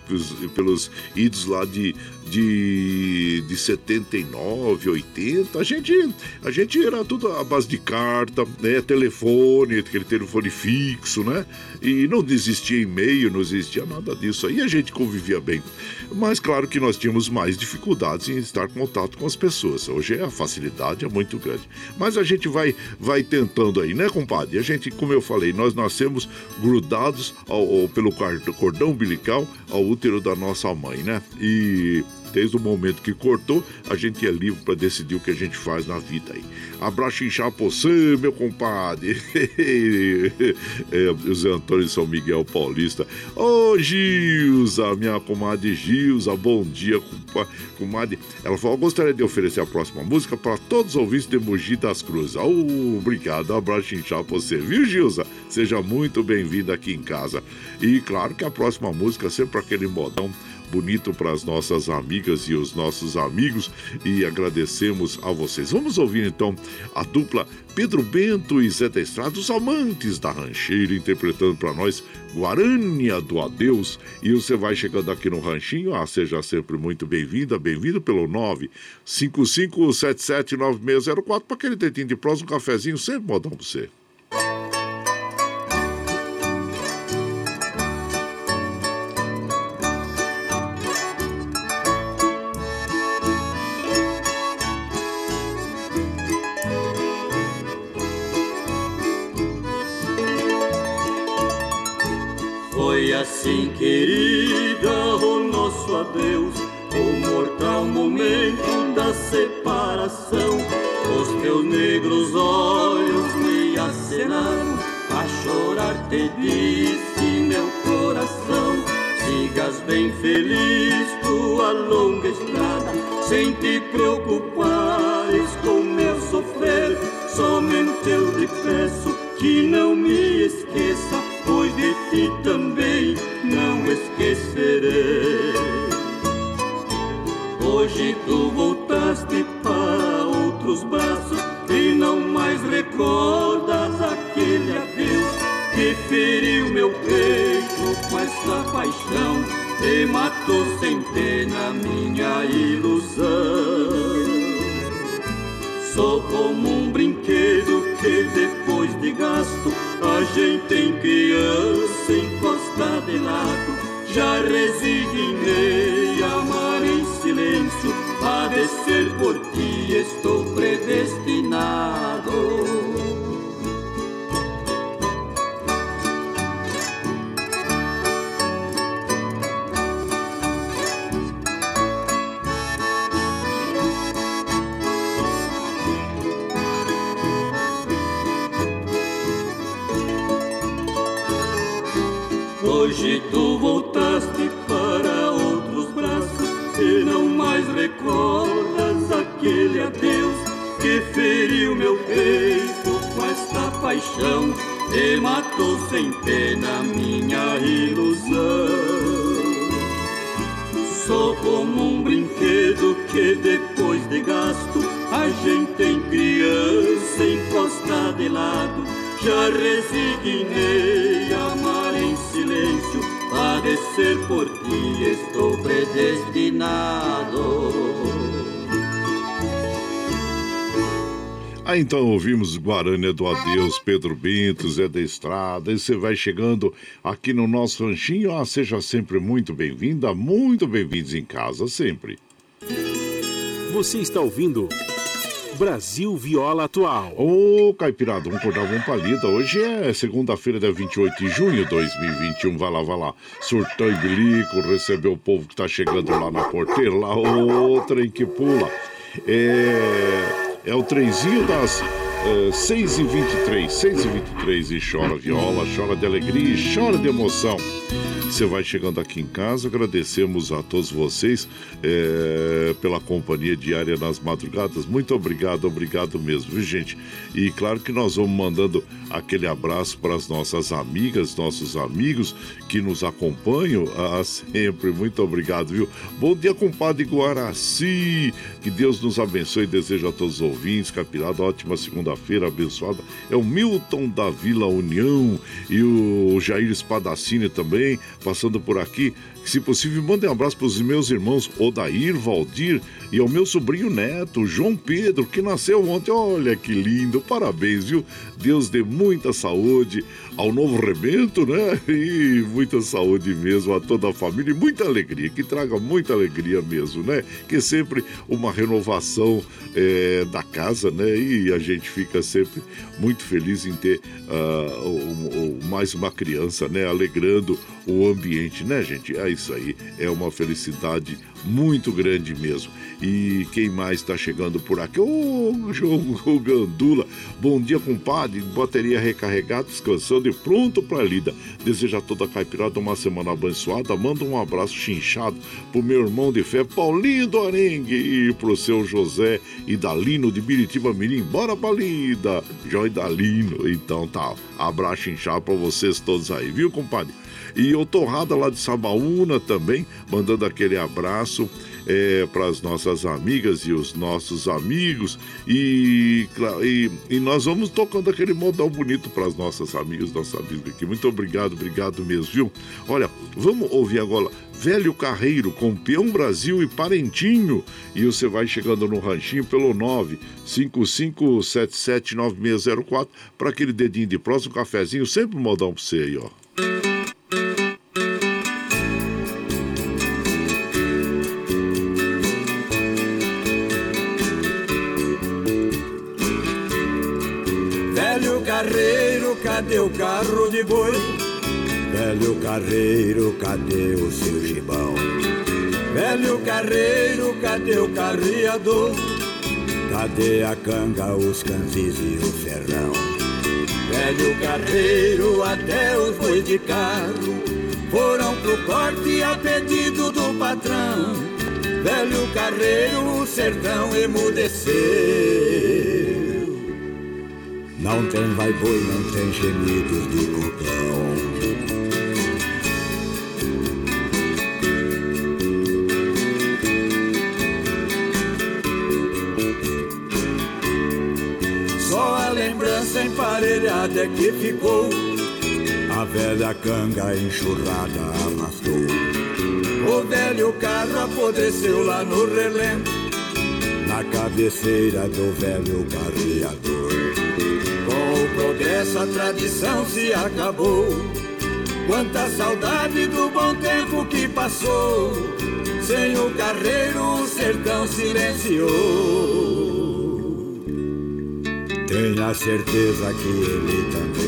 pelos idos lá de de, de 79, 80, a gente, a gente era tudo à base de carta, né? Telefone, aquele telefone fixo, né? E não existia e-mail, não existia nada disso. Aí a gente convivia bem. Mas claro que nós tínhamos mais dificuldades em estar em contato com as pessoas. Hoje a facilidade é muito grande. Mas a gente vai, vai tentando aí, né, compadre? A gente, como eu falei, nós nascemos grudados ao, ao, pelo cordão umbilical ao útero da nossa mãe, né? E desde o momento que cortou, a gente é livre para decidir o que a gente faz na vida aí. Abraço em você, meu compadre. é, o Zé Antônio São Miguel Paulista. Ô, oh, Gilza, minha comadre Gilza, bom dia, comadre. Ela falou: gostaria de oferecer a próxima música para todos os ouvintes de Mogi das Cruzes. Oh, obrigado, abraço em você, viu, Gilza? Seja muito bem-vinda aqui em casa. E claro que a próxima música, sempre aquele modão bonito para as nossas amigas e os nossos amigos e agradecemos a vocês. Vamos ouvir então a dupla Pedro Bento e Zé da Estrada, os amantes da rancheira, interpretando para nós Guarânia do Adeus. E você vai chegando aqui no Ranchinho, ah, seja sempre muito bem-vinda, bem-vindo pelo 955779604 para aquele tetinho de prós, um cafezinho sempre modão para você. Assim, querida, o nosso adeus, o mortal momento da separação. Os teus negros olhos me acenaram, a chorar te disse meu coração. Sigas bem feliz tua longa estrada, sem te preocupares com meu sofrer. Somente eu te peço que não me esqueça, pois de ti também matou sem pena minha ilusão. Sou como um brinquedo que depois de gasto a gente em criança encosta de lado. Já resignei ouvimos Guarânia do Adeus, Pedro Bento, Zé da Estrada, e você vai chegando aqui no nosso ranchinho. Ah, seja sempre muito bem-vinda, muito bem-vindos em casa, sempre. Você está ouvindo Brasil Viola Atual. Ô, oh, Caipirada, vamos acordar, vamos palida. Hoje é segunda-feira, dia 28 de junho de 2021. Vai lá, vai lá. Surtão e bilico, recebeu o povo que tá chegando lá na porteira, lá, o trem que pula. É, é o trenzinho das uh, 6h23, 6h23 e chora viola, chora de alegria e chora de emoção. Você vai chegando aqui em casa, agradecemos a todos vocês é, pela companhia diária nas madrugadas. Muito obrigado, obrigado mesmo, viu, gente? E claro que nós vamos mandando aquele abraço para as nossas amigas, nossos amigos que nos acompanham ah, sempre. Muito obrigado, viu? Bom dia, compadre Guaraci. Que Deus nos abençoe e desejo a todos os ouvintes, Capirada, ótima segunda-feira abençoada. É o Milton da Vila União e o Jair Espadacini também passando por aqui. Se possível, mande um abraço para os meus irmãos Odair, Valdir e ao meu sobrinho neto, João Pedro, que nasceu ontem. Olha que lindo, parabéns, viu? Deus dê muita saúde ao novo rebento, né? E muita saúde mesmo a toda a família e muita alegria, que traga muita alegria mesmo, né? Que sempre uma renovação é, da casa, né? E a gente fica sempre muito feliz em ter uh, mais uma criança, né? Alegrando o ambiente, né, gente? É isso aí, é uma felicidade muito grande mesmo. E quem mais está chegando por aqui? Ô, oh, Gandula. Bom dia, compadre. Bateria recarregada, descansando e pronto para lida. Deseja toda a caipirada uma semana abençoada. Manda um abraço chinchado pro meu irmão de fé, Paulinho do Arengue, e pro seu José e Dalino de Biritiba Mirim. Bora pra lida, Joy Dalino. Então tá, abraço chinchado pra vocês todos aí, viu, compadre? E o Torrada lá de Sabaúna também, mandando aquele abraço é, para as nossas amigas e os nossos amigos. E, e, e nós vamos tocando aquele modal bonito para as nossas amigas, nossos amigos aqui. Muito obrigado, obrigado mesmo, viu? Olha, vamos ouvir agora Velho Carreiro com Peão Brasil e Parentinho. E você vai chegando no ranchinho pelo 955779604 para aquele dedinho de próximo, cafezinho, sempre modal para você aí, ó. Carreiro, cadê o carro de boi? Velho carreiro, cadê o seu gibão? Velho carreiro, cadê o carreador? Cadê a canga, os canzis e o ferrão? Velho carreiro, até os boi de carro Foram pro corte a pedido do patrão Velho carreiro, o sertão emudeceu não tem vai boi, não tem gemidos de cocão. Só a lembrança emparelhada é que ficou. A velha canga enxurrada arrastou. O velho carro apodreceu lá no relento, na cabeceira do velho carreador progresso, a tradição se acabou. Quanta saudade do bom tempo que passou. Sem o carreiro, o sertão silenciou. Tenha certeza que ele também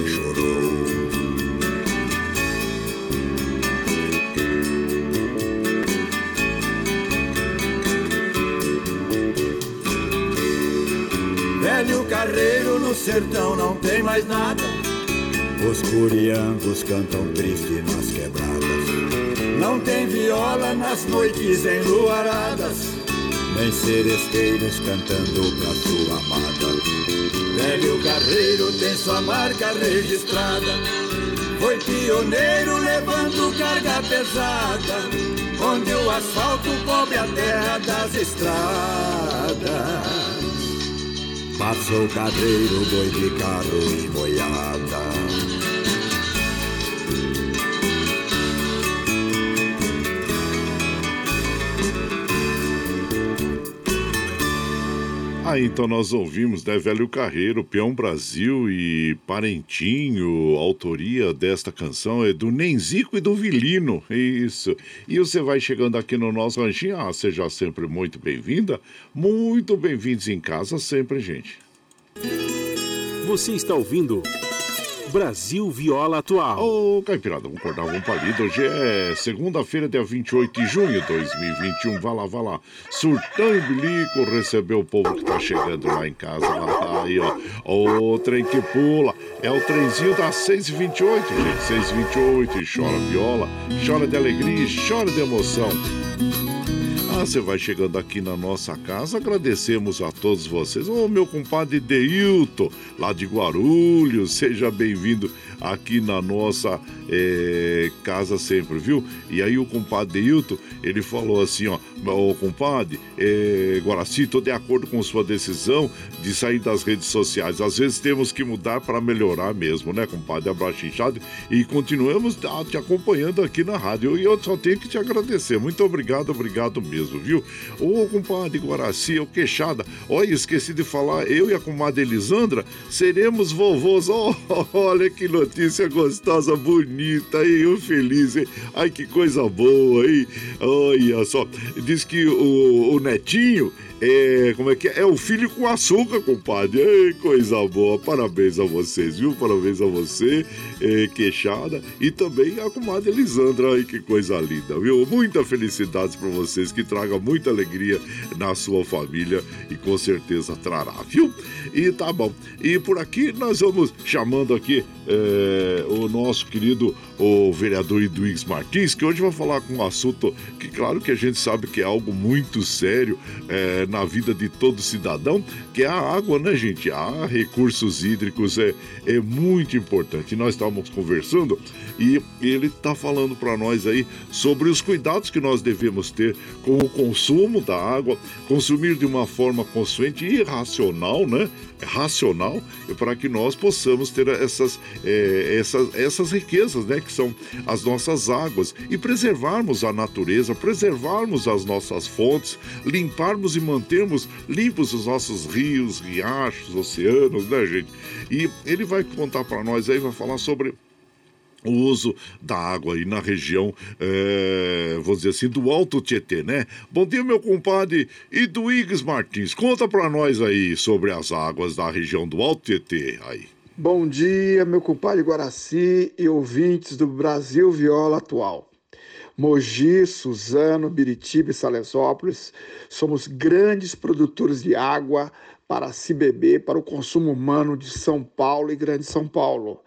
velho carreiro no sertão não tem mais nada. Os curiangos cantam triste nas quebradas. Não tem viola nas noites enluaradas, nem seresteiros cantando pra sua amada. Velho carreiro tem sua marca registrada. Foi pioneiro levando carga pesada, onde o asfalto cobre a terra das estradas. Passou cadeiro, boi de carro e boiada. Ah, então nós ouvimos, né, Velho Carreiro, Peão Brasil e Parentinho, a autoria desta canção é do Nenzico e do Vilino, isso. E você vai chegando aqui no nosso ranchinho, ah, seja sempre muito bem-vinda, muito bem-vindos em casa sempre, gente. Você está ouvindo Brasil Viola Atual. Ô, Caipirada, vamos cortar um palito. Hoje é segunda-feira, dia 28 de junho de 2021. Vá lá, vá lá. Surtão e Bilico recebeu o povo que tá chegando lá em casa. Lá, aí, ó. O trem que pula. É o trenzinho das 6h28, gente. 6h28. Chora viola, chora de alegria, chora de emoção. Ah, você vai chegando aqui na nossa casa, agradecemos a todos vocês. Ô, meu compadre Deilton, lá de Guarulhos, seja bem-vindo aqui na nossa é, casa sempre, viu? E aí o compadre Deilton, ele falou assim, ó, ô compadre, é, Guaraci, tô de acordo com sua decisão de sair das redes sociais. Às vezes temos que mudar para melhorar mesmo, né, compadre? Abraço inchado e continuamos te acompanhando aqui na rádio. E eu só tenho que te agradecer. Muito obrigado, obrigado mesmo, viu? Ô, compadre Guaraci, o queixada. Olha, esqueci de falar, eu e a comadre Elisandra seremos vovôs. Oh, olha que notícia gostosa, bonita, aí, eu feliz, hein? Ai, que coisa boa, aí. Olha só, diz que o, o netinho é, como é que é? É o filho com açúcar, compadre. Coisa boa. Parabéns a vocês, viu? Parabéns a você, é, queixada, e também a comadre Elisandra. Ai, que coisa linda, viu? Muita felicidade para vocês, que traga muita alegria na sua família e com certeza trará, viu? E tá bom. E por aqui nós vamos chamando aqui é, o nosso querido o vereador Eduígues Martins, que hoje vai falar com um assunto que, claro, que a gente sabe que é algo muito sério é, na vida de todo cidadão, que é a água, né, gente? Há recursos hídricos é, é muito importante. Nós estávamos conversando e ele está falando para nós aí sobre os cuidados que nós devemos ter com o consumo da água, consumir de uma forma consciente e racional, né? Racional, para que nós possamos ter essas, é, essas, essas riquezas, né? Que são as nossas águas e preservarmos a natureza, preservarmos as nossas fontes, limparmos e mantermos limpos os nossos rios, riachos, oceanos, né, gente? E ele vai contar para nós aí, vai falar sobre o uso da água aí na região, é, vamos dizer assim, do Alto Tietê, né? Bom dia, meu compadre Iduígues Martins. Conta para nós aí sobre as águas da região do Alto Tietê aí. Bom dia, meu compadre Guaraci e ouvintes do Brasil Viola Atual. Mogi, Suzano, Biritiba e Salesópolis somos grandes produtores de água para se beber para o consumo humano de São Paulo e Grande São Paulo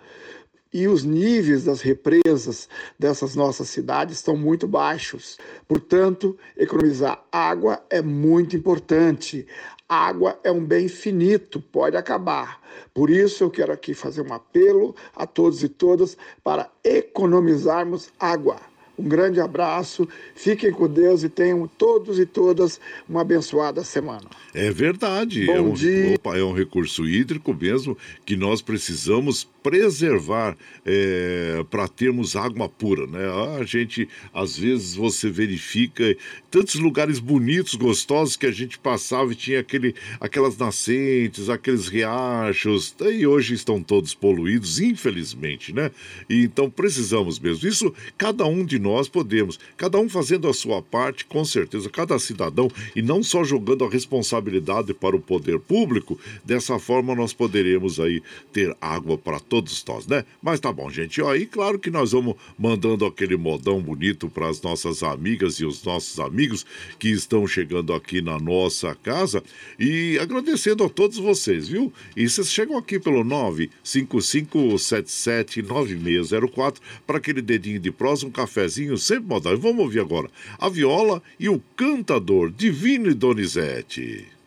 e os níveis das represas dessas nossas cidades estão muito baixos. Portanto, economizar água é muito importante. Água é um bem finito, pode acabar. Por isso, eu quero aqui fazer um apelo a todos e todas para economizarmos água. Um grande abraço, fiquem com Deus e tenham todos e todas uma abençoada semana. É verdade. Bom é um, dia. Opa, é um recurso hídrico mesmo que nós precisamos preservar é, para termos água pura, né? A gente, às vezes, você verifica tantos lugares bonitos, gostosos que a gente passava e tinha aquele, aquelas nascentes, aqueles riachos, e hoje estão todos poluídos, infelizmente, né? E então precisamos mesmo. Isso cada um de nós podemos, cada um fazendo a sua parte, com certeza, cada cidadão, e não só jogando a responsabilidade para o poder público, dessa forma nós poderemos aí ter água para todos nós, né? Mas tá bom, gente. Ó, e claro que nós vamos mandando aquele modão bonito para as nossas amigas e os nossos amigos que estão chegando aqui na nossa casa e agradecendo a todos vocês, viu? E vocês chegam aqui pelo 955779604 para aquele dedinho de prosa, um cafezinho sempre modal. E vamos ouvir agora a viola e o cantador Divino Donizete.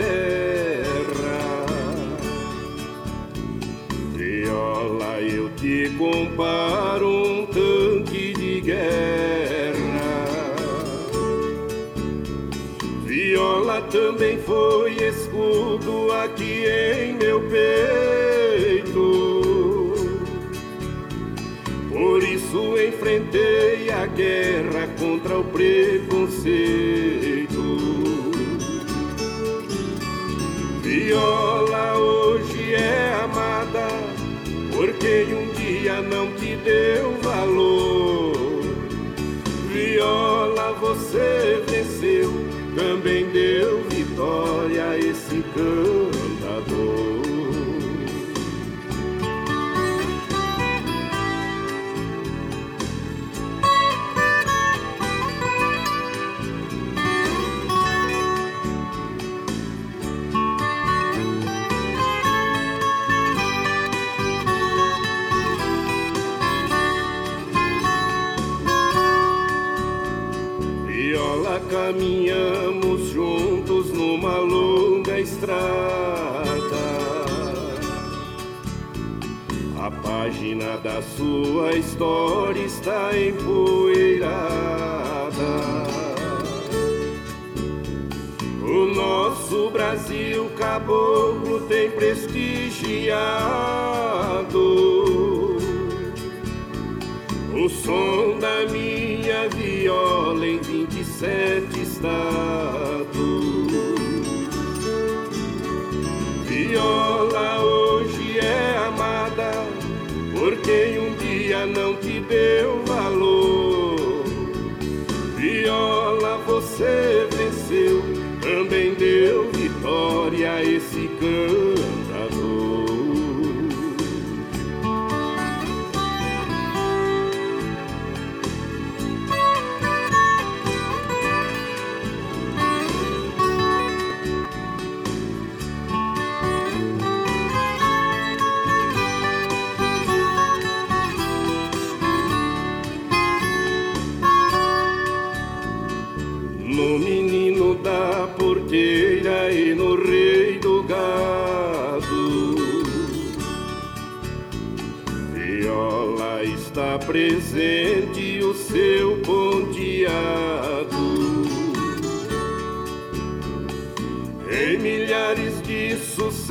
Terra. Viola, eu te comparo um tanque de guerra. Viola também foi escudo aqui em meu peito. Por isso enfrentei a guerra contra o preconceito. Viola hoje é amada, porque um dia não te deu valor. Viola, você venceu, também deu vitória a esse cantador. Estrada. A página da sua história está empoeirada. No nosso Brasil, caboclo tem prestigiado o som da minha viola em 27 estados. Viola hoje é amada por quem um dia não te deu valor.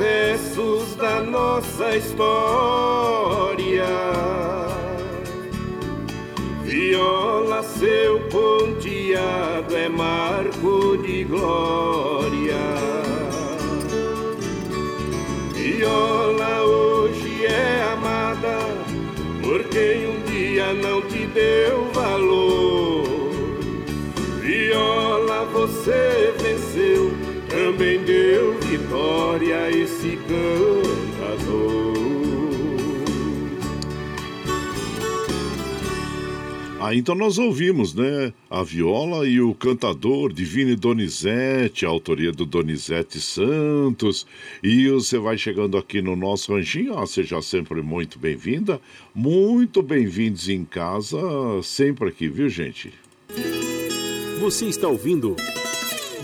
Sucessos da nossa história. Viola, seu ponteado é marco de glória. Viola hoje é amada por quem um dia não te deu valor. Viola, você venceu, também deu vitória cantador. Ah, então nós ouvimos, né? A viola e o cantador Divine Donizete, autoria do Donizete Santos. E você vai chegando aqui no nosso ranchinho, ah, seja sempre muito bem-vinda, muito bem-vindos em casa, sempre aqui, viu, gente? Você está ouvindo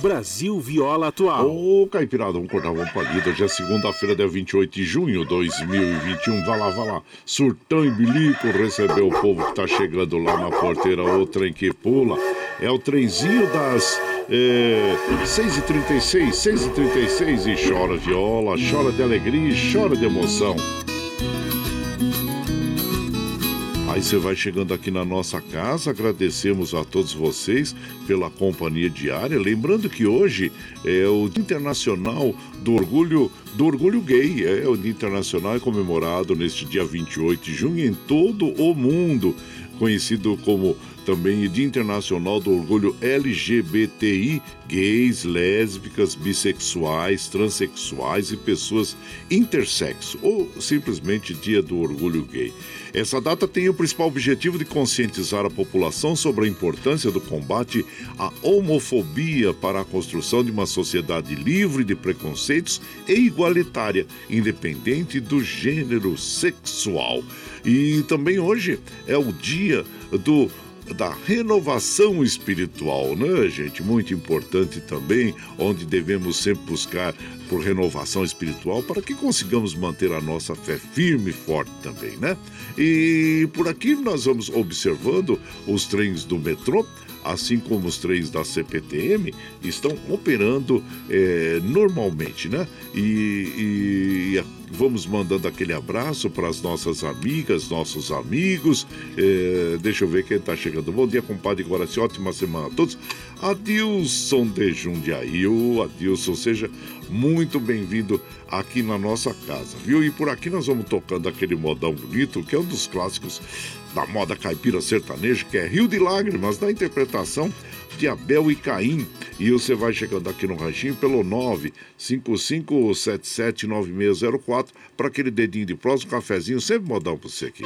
Brasil Viola Atual. Ô, Caipirada, vamos cortar uma palida. Hoje é segunda-feira, dia 28 de junho de 2021. Vai lá, vai lá. Surtão e bilico recebeu o povo que tá chegando lá na porteira. O trem que pula. É o trenzinho das é, 6h36, 6h36 e chora viola, chora de alegria e chora de emoção. Aí você vai chegando aqui na nossa casa, agradecemos a todos vocês pela companhia diária. Lembrando que hoje é o Dia Internacional do Orgulho do Orgulho Gay. É o Dia Internacional é comemorado neste dia 28 de junho em todo o mundo, conhecido como também Dia Internacional do Orgulho LGBTI, gays, lésbicas, bissexuais, transexuais e pessoas intersexo, ou simplesmente Dia do Orgulho Gay. Essa data tem o principal objetivo de conscientizar a população sobre a importância do combate à homofobia para a construção de uma sociedade livre de preconceitos e igualitária, independente do gênero sexual. E também hoje é o dia do da renovação espiritual, né, gente? Muito importante também, onde devemos sempre buscar por renovação espiritual para que consigamos manter a nossa fé firme e forte também, né? E por aqui nós vamos observando os trens do metrô assim como os trens da CPTM, estão operando é, normalmente, né? E, e, vamos mandando aquele abraço para as nossas amigas, nossos amigos. É, deixa eu ver quem está chegando. Bom dia, compadre Guaraci. Ótima semana a todos. Adilson de Jundiaí. O Adilson, seja muito bem-vindo aqui na nossa casa, viu? E por aqui nós vamos tocando aquele modão bonito, que é um dos clássicos da moda caipira sertaneja, que é Rio de Lágrimas, na interpretação de Abel e Caim. E você vai chegando aqui no ranchinho pelo 955779604 para aquele dedinho de próximo, um cafezinho, sempre modão para você aqui.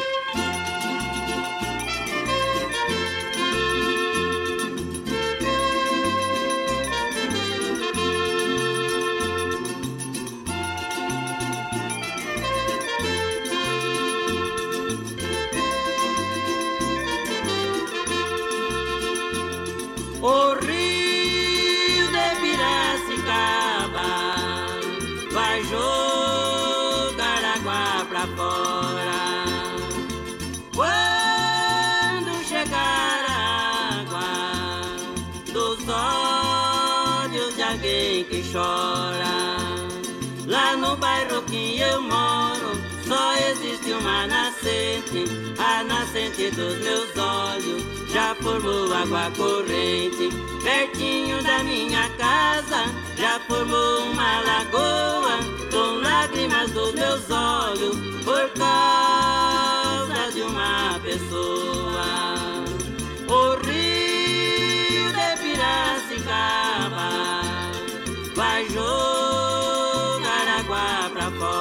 Chora. Lá no bairro que eu moro, só existe uma nascente, a nascente dos meus olhos. Já formou água corrente, pertinho da minha casa, já formou uma lagoa, com lágrimas dos meus olhos, por causa de uma pessoa. O rio de Piracicaba vai jogar. apanhar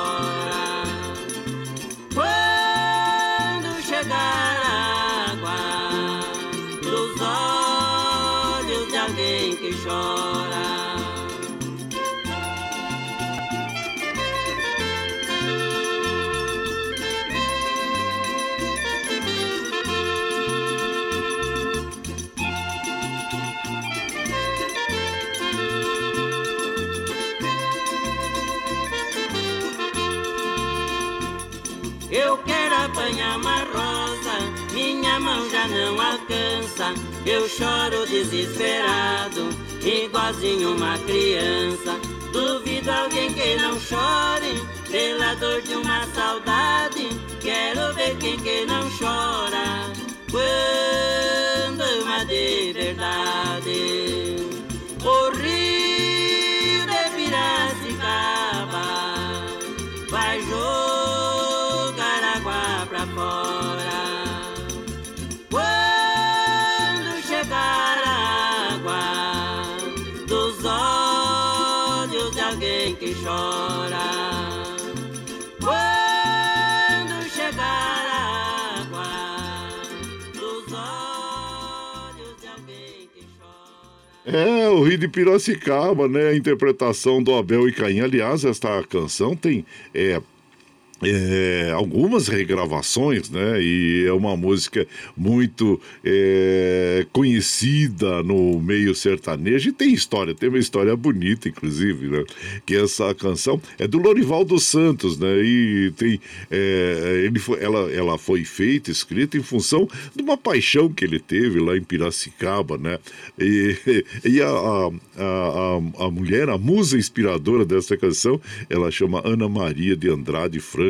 Eu choro desesperado, igualzinho uma criança. Duvido alguém que não chore pela dor de uma saudade. Quero ver quem que não chora quando ama de verdade. É, o Rio de Piracicaba, né? A interpretação do Abel e Caim. Aliás, esta canção tem é, é, algumas regravações, né? E é uma música muito é, conhecida no meio sertanejo e tem história, tem uma história bonita, inclusive, né? Que essa canção é do Lorival dos Santos, né? E tem, é, ele foi, ela, ela foi feita, escrita em função de uma paixão que ele teve lá em Piracicaba, né? E, e a, a, a, a mulher, a musa inspiradora dessa canção, ela chama Ana Maria de Andrade Franco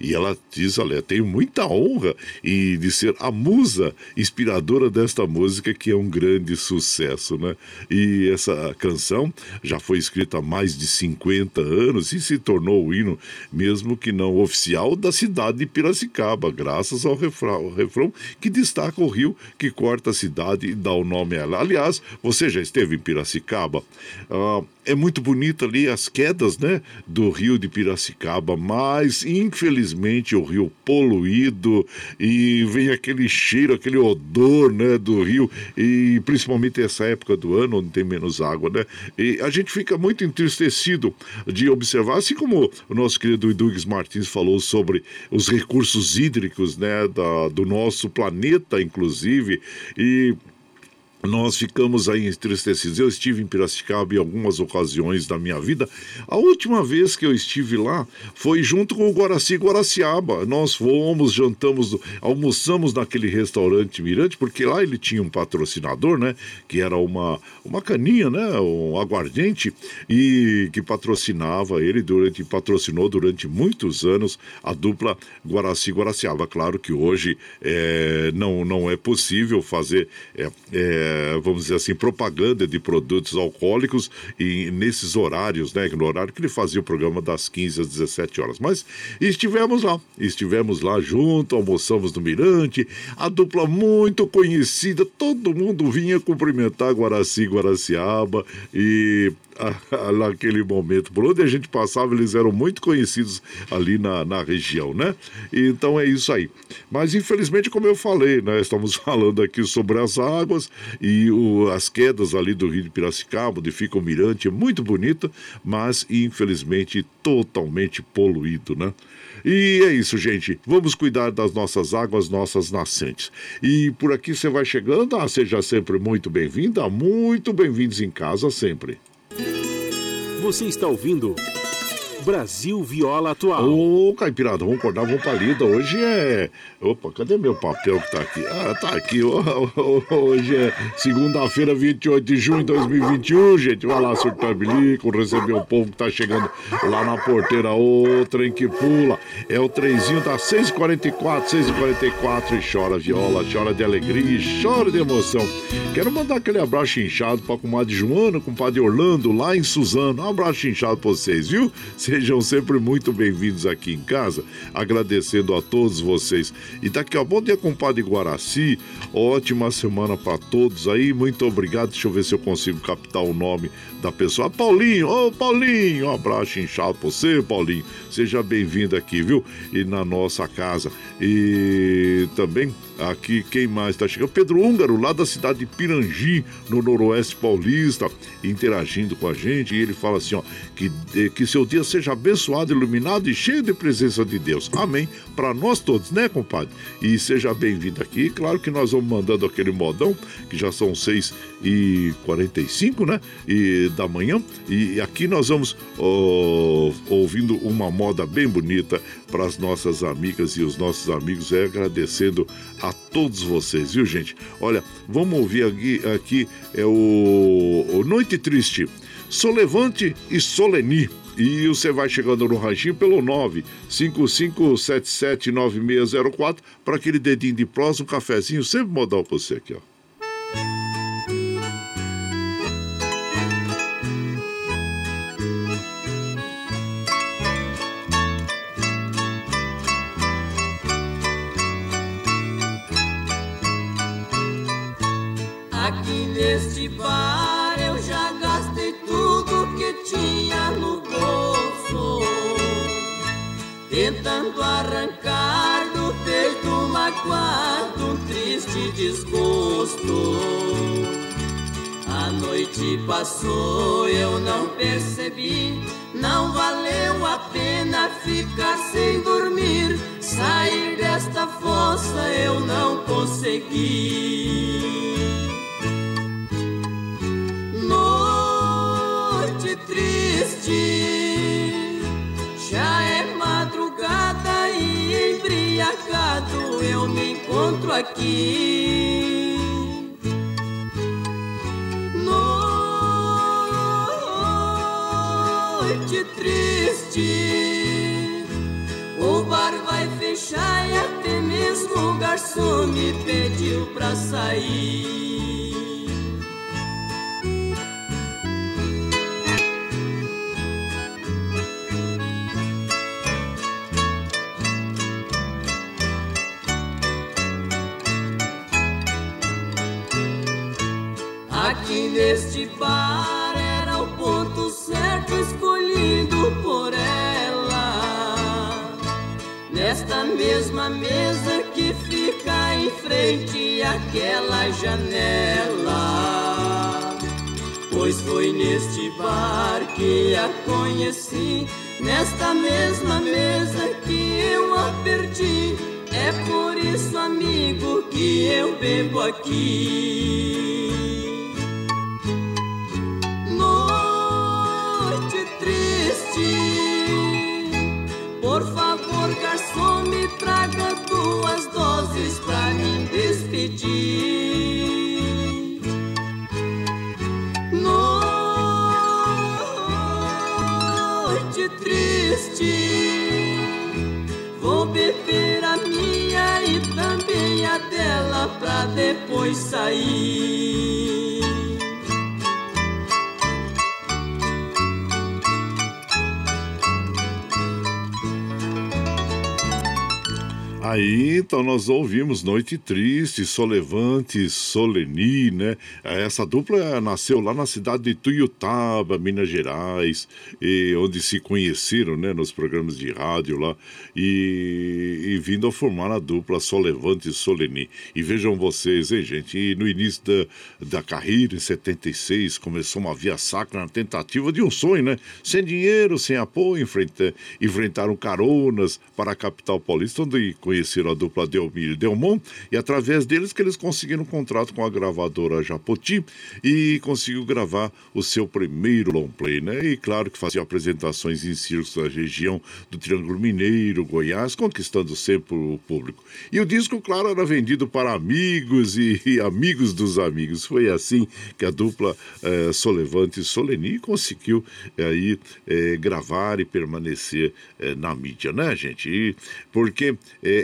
E ela diz: Olha, tenho muita honra e de ser a musa inspiradora desta música, que é um grande sucesso, né? E essa canção já foi escrita há mais de 50 anos e se tornou o hino, mesmo que não oficial, da cidade de Piracicaba, graças ao refrão, refrão que destaca o rio que corta a cidade e dá o nome a ela. Aliás, você já esteve em Piracicaba? Ah, é muito bonito ali as quedas, né, do rio de Piracicaba, mas infelizmente o rio poluído e vem aquele cheiro, aquele odor, né, do rio e principalmente essa época do ano onde tem menos água, né? E a gente fica muito entristecido de observar, assim como o nosso querido Idugues Martins falou sobre os recursos hídricos, né, da, do nosso planeta, inclusive, e nós ficamos aí entristecidos. Eu estive em Piracicaba em algumas ocasiões da minha vida. A última vez que eu estive lá foi junto com o Guaraci Guaraciaba. Nós fomos, jantamos, almoçamos naquele restaurante Mirante, porque lá ele tinha um patrocinador, né? Que era uma, uma caninha, né? Um aguardente, e que patrocinava ele durante, patrocinou durante muitos anos a dupla Guaraci Guaraciaba. Claro que hoje é, não, não é possível fazer. É, é, é, vamos dizer assim, propaganda de produtos alcoólicos e nesses horários, né? No horário que ele fazia o programa das 15 às 17 horas. Mas estivemos lá, estivemos lá junto, almoçamos no Mirante, a dupla muito conhecida, todo mundo vinha cumprimentar Guaraci Guaraciaba e naquele momento. Por onde a gente passava, eles eram muito conhecidos ali na, na região, né? Então é isso aí. Mas infelizmente, como eu falei, né? Estamos falando aqui sobre as águas e o, as quedas ali do Rio de Piracicaba, onde fica o mirante, é muito bonito, mas infelizmente totalmente poluído, né? E é isso, gente. Vamos cuidar das nossas águas, nossas nascentes. E por aqui você vai chegando, ah, seja sempre muito bem-vinda, muito bem-vindos em casa sempre. Você está ouvindo Brasil Viola Atual. Ô, Caipirada, vamos acordar, vamos pra lida. Hoje é. Opa, cadê meu papel que tá aqui? Ah, tá aqui. Hoje é segunda-feira, 28 de junho de 2021, gente. Vai lá, surtar bilico, receber o povo que tá chegando lá na porteira. Ô, trem que pula. É o trenzinho da 644, 644 e chora viola, chora de alegria e chora de emoção. Quero mandar aquele abraço inchado pra comadre Joana, compadre Orlando, lá em Suzano. Um abraço inchado pra vocês, viu? Sejam sempre muito bem-vindos aqui em casa, agradecendo a todos vocês. E daqui a bom dia, compadre Guaraci. Ótima semana para todos aí. Muito obrigado. Deixa eu ver se eu consigo captar o nome da pessoa. Paulinho, ô Paulinho, um abraço inchado pra você, Paulinho. Seja bem-vindo aqui, viu? E na nossa casa. E também aqui, quem mais está chegando? Pedro Húngaro, lá da cidade de Pirangi, no Noroeste Paulista, interagindo com a gente. E ele fala assim: ó, que, que seu dia seja abençoado, iluminado e cheio de presença de Deus. Amém. Para nós todos, né, compadre? E seja bem-vindo aqui. Claro que nós vamos mandando aquele modão, que já são 6 e 45 né? E da manhã. E aqui nós vamos oh, ouvindo uma moda bem bonita para as nossas amigas e os nossos amigos, é agradecendo a todos vocês, viu, gente? Olha, vamos ouvir aqui, aqui é o, o Noite Triste, Solevante e Soleni. E você vai chegando no ranchinho pelo 955779604 para aquele dedinho de prosa, um cafezinho, sempre modal para você aqui, ó. A noite passou, eu não percebi, não valeu a pena ficar sem dormir. Sair desta fossa eu não consegui. triste. Já é madrugada e embriagado eu me encontro aqui. O bar vai fechar e até mesmo o garçom me pediu pra sair. Aqui neste bar era o ponto certo escolhido Nesta mesma mesa que fica em frente àquela janela. Pois foi neste bar que a conheci, nesta mesma mesa que eu a perdi. É por isso, amigo, que eu bebo aqui. Garçom, me traga duas doses pra me despedir. Noite triste, vou beber a minha e também a dela pra depois sair. Aí, então, nós ouvimos Noite Triste, Solevante, Soleni, né? Essa dupla nasceu lá na cidade de Tuiutaba, Minas Gerais, e, onde se conheceram, né? Nos programas de rádio lá, e, e vindo a formar a dupla Solevante e Soleni. E vejam vocês, hein, gente? E no início da, da carreira, em 76, começou uma via sacra na tentativa de um sonho, né? Sem dinheiro, sem apoio, enfrenta, enfrentaram caronas para a capital paulista, onde conheceram conheceram a dupla Delmir e Delmon e através deles que eles conseguiram um contrato com a gravadora Japoti e conseguiu gravar o seu primeiro long play, né? E claro que fazia apresentações em circos da região do Triângulo Mineiro, Goiás, conquistando sempre o público. E o disco, claro, era vendido para amigos e, e amigos dos amigos. Foi assim que a dupla eh, Solevante e Soleni conseguiu eh, aí eh, gravar e permanecer eh, na mídia, né, gente? E, porque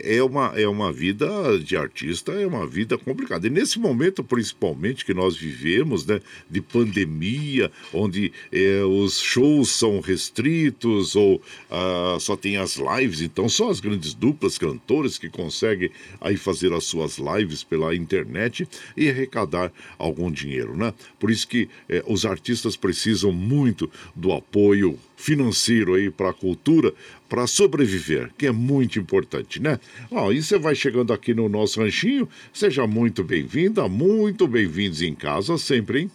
é, é, uma, é uma vida de artista, é uma vida complicada. E nesse momento, principalmente, que nós vivemos, né, de pandemia, onde eh, os shows são restritos ou ah, só tem as lives, então só as grandes duplas cantores que conseguem aí fazer as suas lives pela internet e arrecadar algum dinheiro, né? Por isso que eh, os artistas precisam muito do apoio financeiro aí para a cultura para sobreviver, que é muito importante, né? Ó, e você vai chegando aqui no nosso ranchinho, seja muito bem-vinda, muito bem-vindos em casa sempre, hein?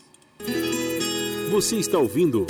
Você está ouvindo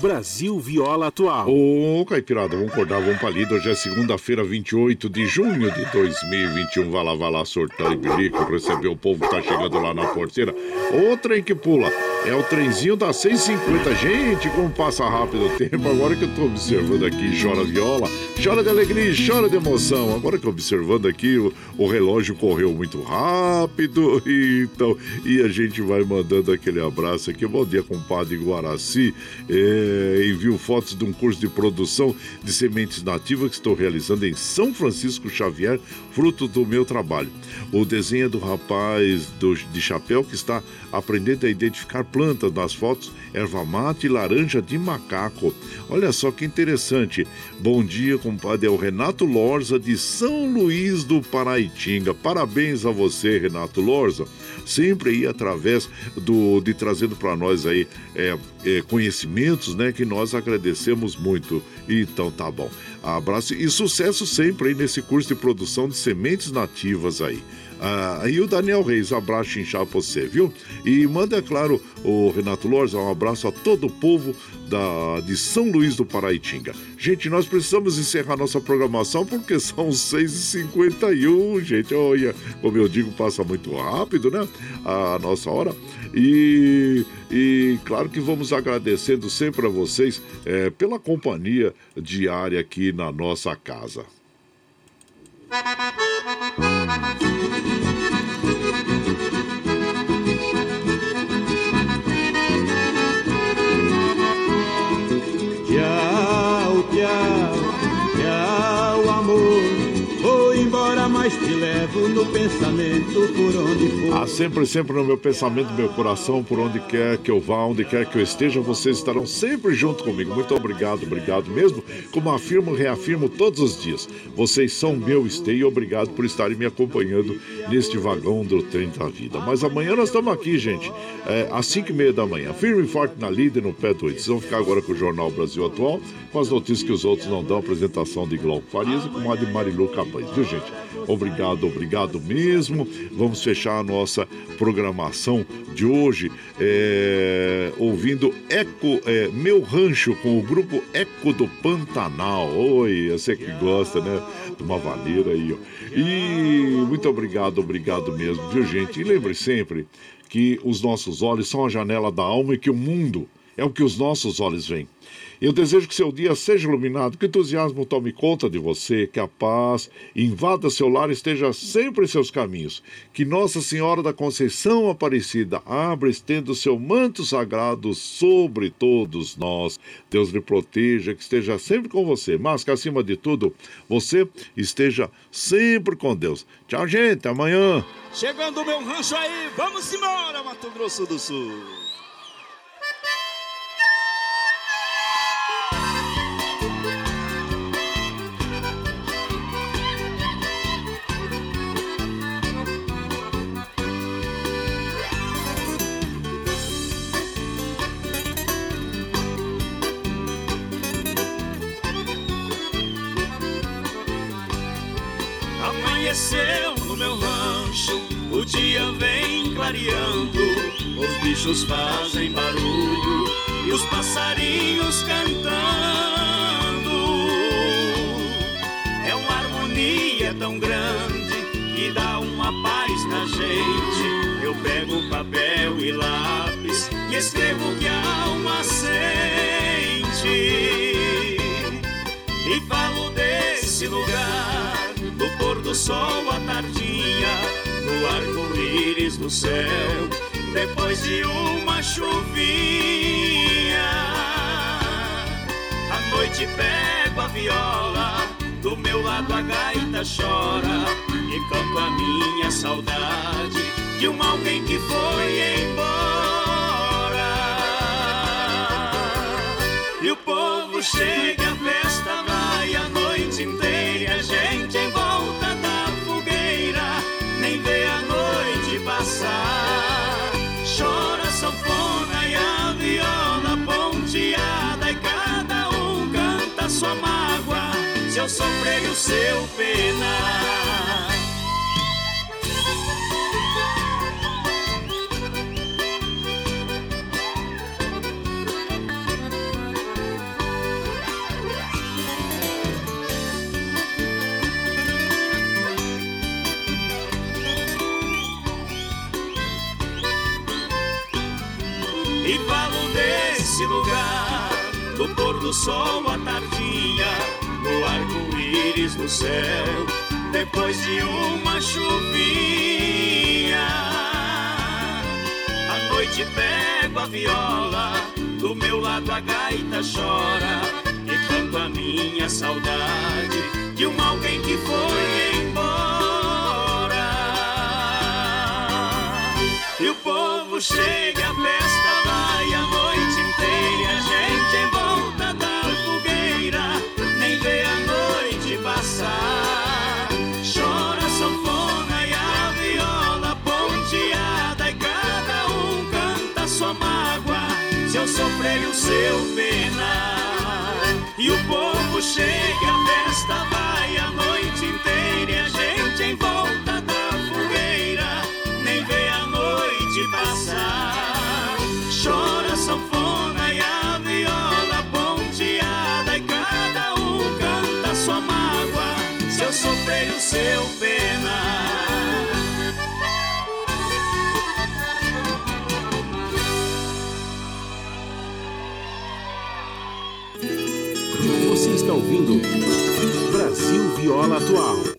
Brasil Viola Atual. Ô, Caipirada, vamos acordar, vamos pra lida. Hoje é segunda-feira, 28 de junho de 2021. Vai lá, vai lá, sortar e bilico, receber o povo que tá chegando lá na porteira. O trem que pula. É o trenzinho da 650. Gente, como passa rápido o tempo. Agora que eu tô observando aqui, chora viola, chora de alegria, chora de emoção. Agora que eu observando aqui, o, o relógio correu muito rápido. Então, e a gente vai mandando aquele abraço aqui. Bom dia, compadre Guaraci. É, envio fotos de um curso de produção de sementes nativas que estou realizando em São Francisco Xavier, fruto do meu trabalho. O desenho é do rapaz do, de chapéu que está aprendendo a identificar plantas nas fotos, erva mate e laranja de macaco. Olha só que interessante. Bom dia, compadre. É o Renato Lorza de São Luís do Paraitinga. Parabéns a você, Renato Lorza. Sempre aí através do de trazendo para nós aí é, é, conhecimentos, né? Que nós agradecemos muito. Então tá bom. Abraço e sucesso sempre aí nesse curso de produção de sementes nativas aí. Ah, e o Daniel Reis, abraço inchado pra você, viu? E manda, é claro, o Renato Lorza, um abraço a todo o povo da, de São Luís do Paraitinga. Gente, nós precisamos encerrar nossa programação porque são 6h51, gente. Olha, como eu digo, passa muito rápido, né? A nossa hora. E, e claro que vamos agradecendo sempre a vocês é, pela companhia diária aqui na nossa casa. Pensamento por onde for. Ah, sempre, sempre no meu pensamento, no meu coração, por onde quer que eu vá, onde quer que eu esteja, vocês estarão sempre junto comigo. Muito obrigado, obrigado mesmo. Como afirmo, reafirmo todos os dias. Vocês são meu esteio e obrigado por estarem me acompanhando neste vagão do trem da vida. Mas amanhã nós estamos aqui, gente, é, às 5 e meia da manhã. Firme e forte na líder, no pé do 8. Vocês vão ficar agora com o Jornal Brasil Atual, com as notícias que os outros não dão, apresentação de Glauco Farias e com a de Marilu Cabanes, viu, gente? Obrigado, obrigado mesmo. Vamos fechar a nossa programação de hoje é, ouvindo Eco, é, Meu Rancho com o grupo Eco do Pantanal. Oi, você que gosta, né? De uma valeira aí, ó. E muito obrigado, obrigado mesmo, viu, gente? E lembre sempre que os nossos olhos são a janela da alma e que o mundo é o que os nossos olhos veem. Eu desejo que seu dia seja iluminado, que o entusiasmo tome conta de você, que a paz invada seu lar e esteja sempre em seus caminhos. Que Nossa Senhora da Conceição Aparecida abra estenda o seu manto sagrado sobre todos nós. Deus lhe proteja, que esteja sempre com você, mas que acima de tudo, você esteja sempre com Deus. Tchau, gente, amanhã. Chegando o meu rancho aí, vamos embora, Mato Grosso do Sul. O dia vem clareando, os bichos fazem barulho e os passarinhos cantando. É uma harmonia tão grande que dá uma paz na gente. Eu pego papel e lápis e escrevo o que a alma sente. E falo desse lugar, do pôr do sol à tardinha, no arco-íris do céu, depois de uma chuvinha. À noite pego a viola do meu lado a gaita chora e canto a minha saudade de um alguém que foi embora. E o povo chega, a festa vai a noite inteira, seu sofrer o seu penar. E falo desse lugar, do pôr do sol no do céu, depois de uma chuvinha. À noite pego a viola, do meu lado a gaita chora, e canto a minha saudade de um alguém que foi embora. E o povo chega, a seu sofrer o seu penar. E o povo chega, a festa vai a noite inteira, e a gente em volta da fogueira nem vê a noite passar. Chora a sanfona e a viola ponteada, e cada um canta sua mágoa, seu sofrer e o seu penar. Ouvindo Brasil Viola Atual.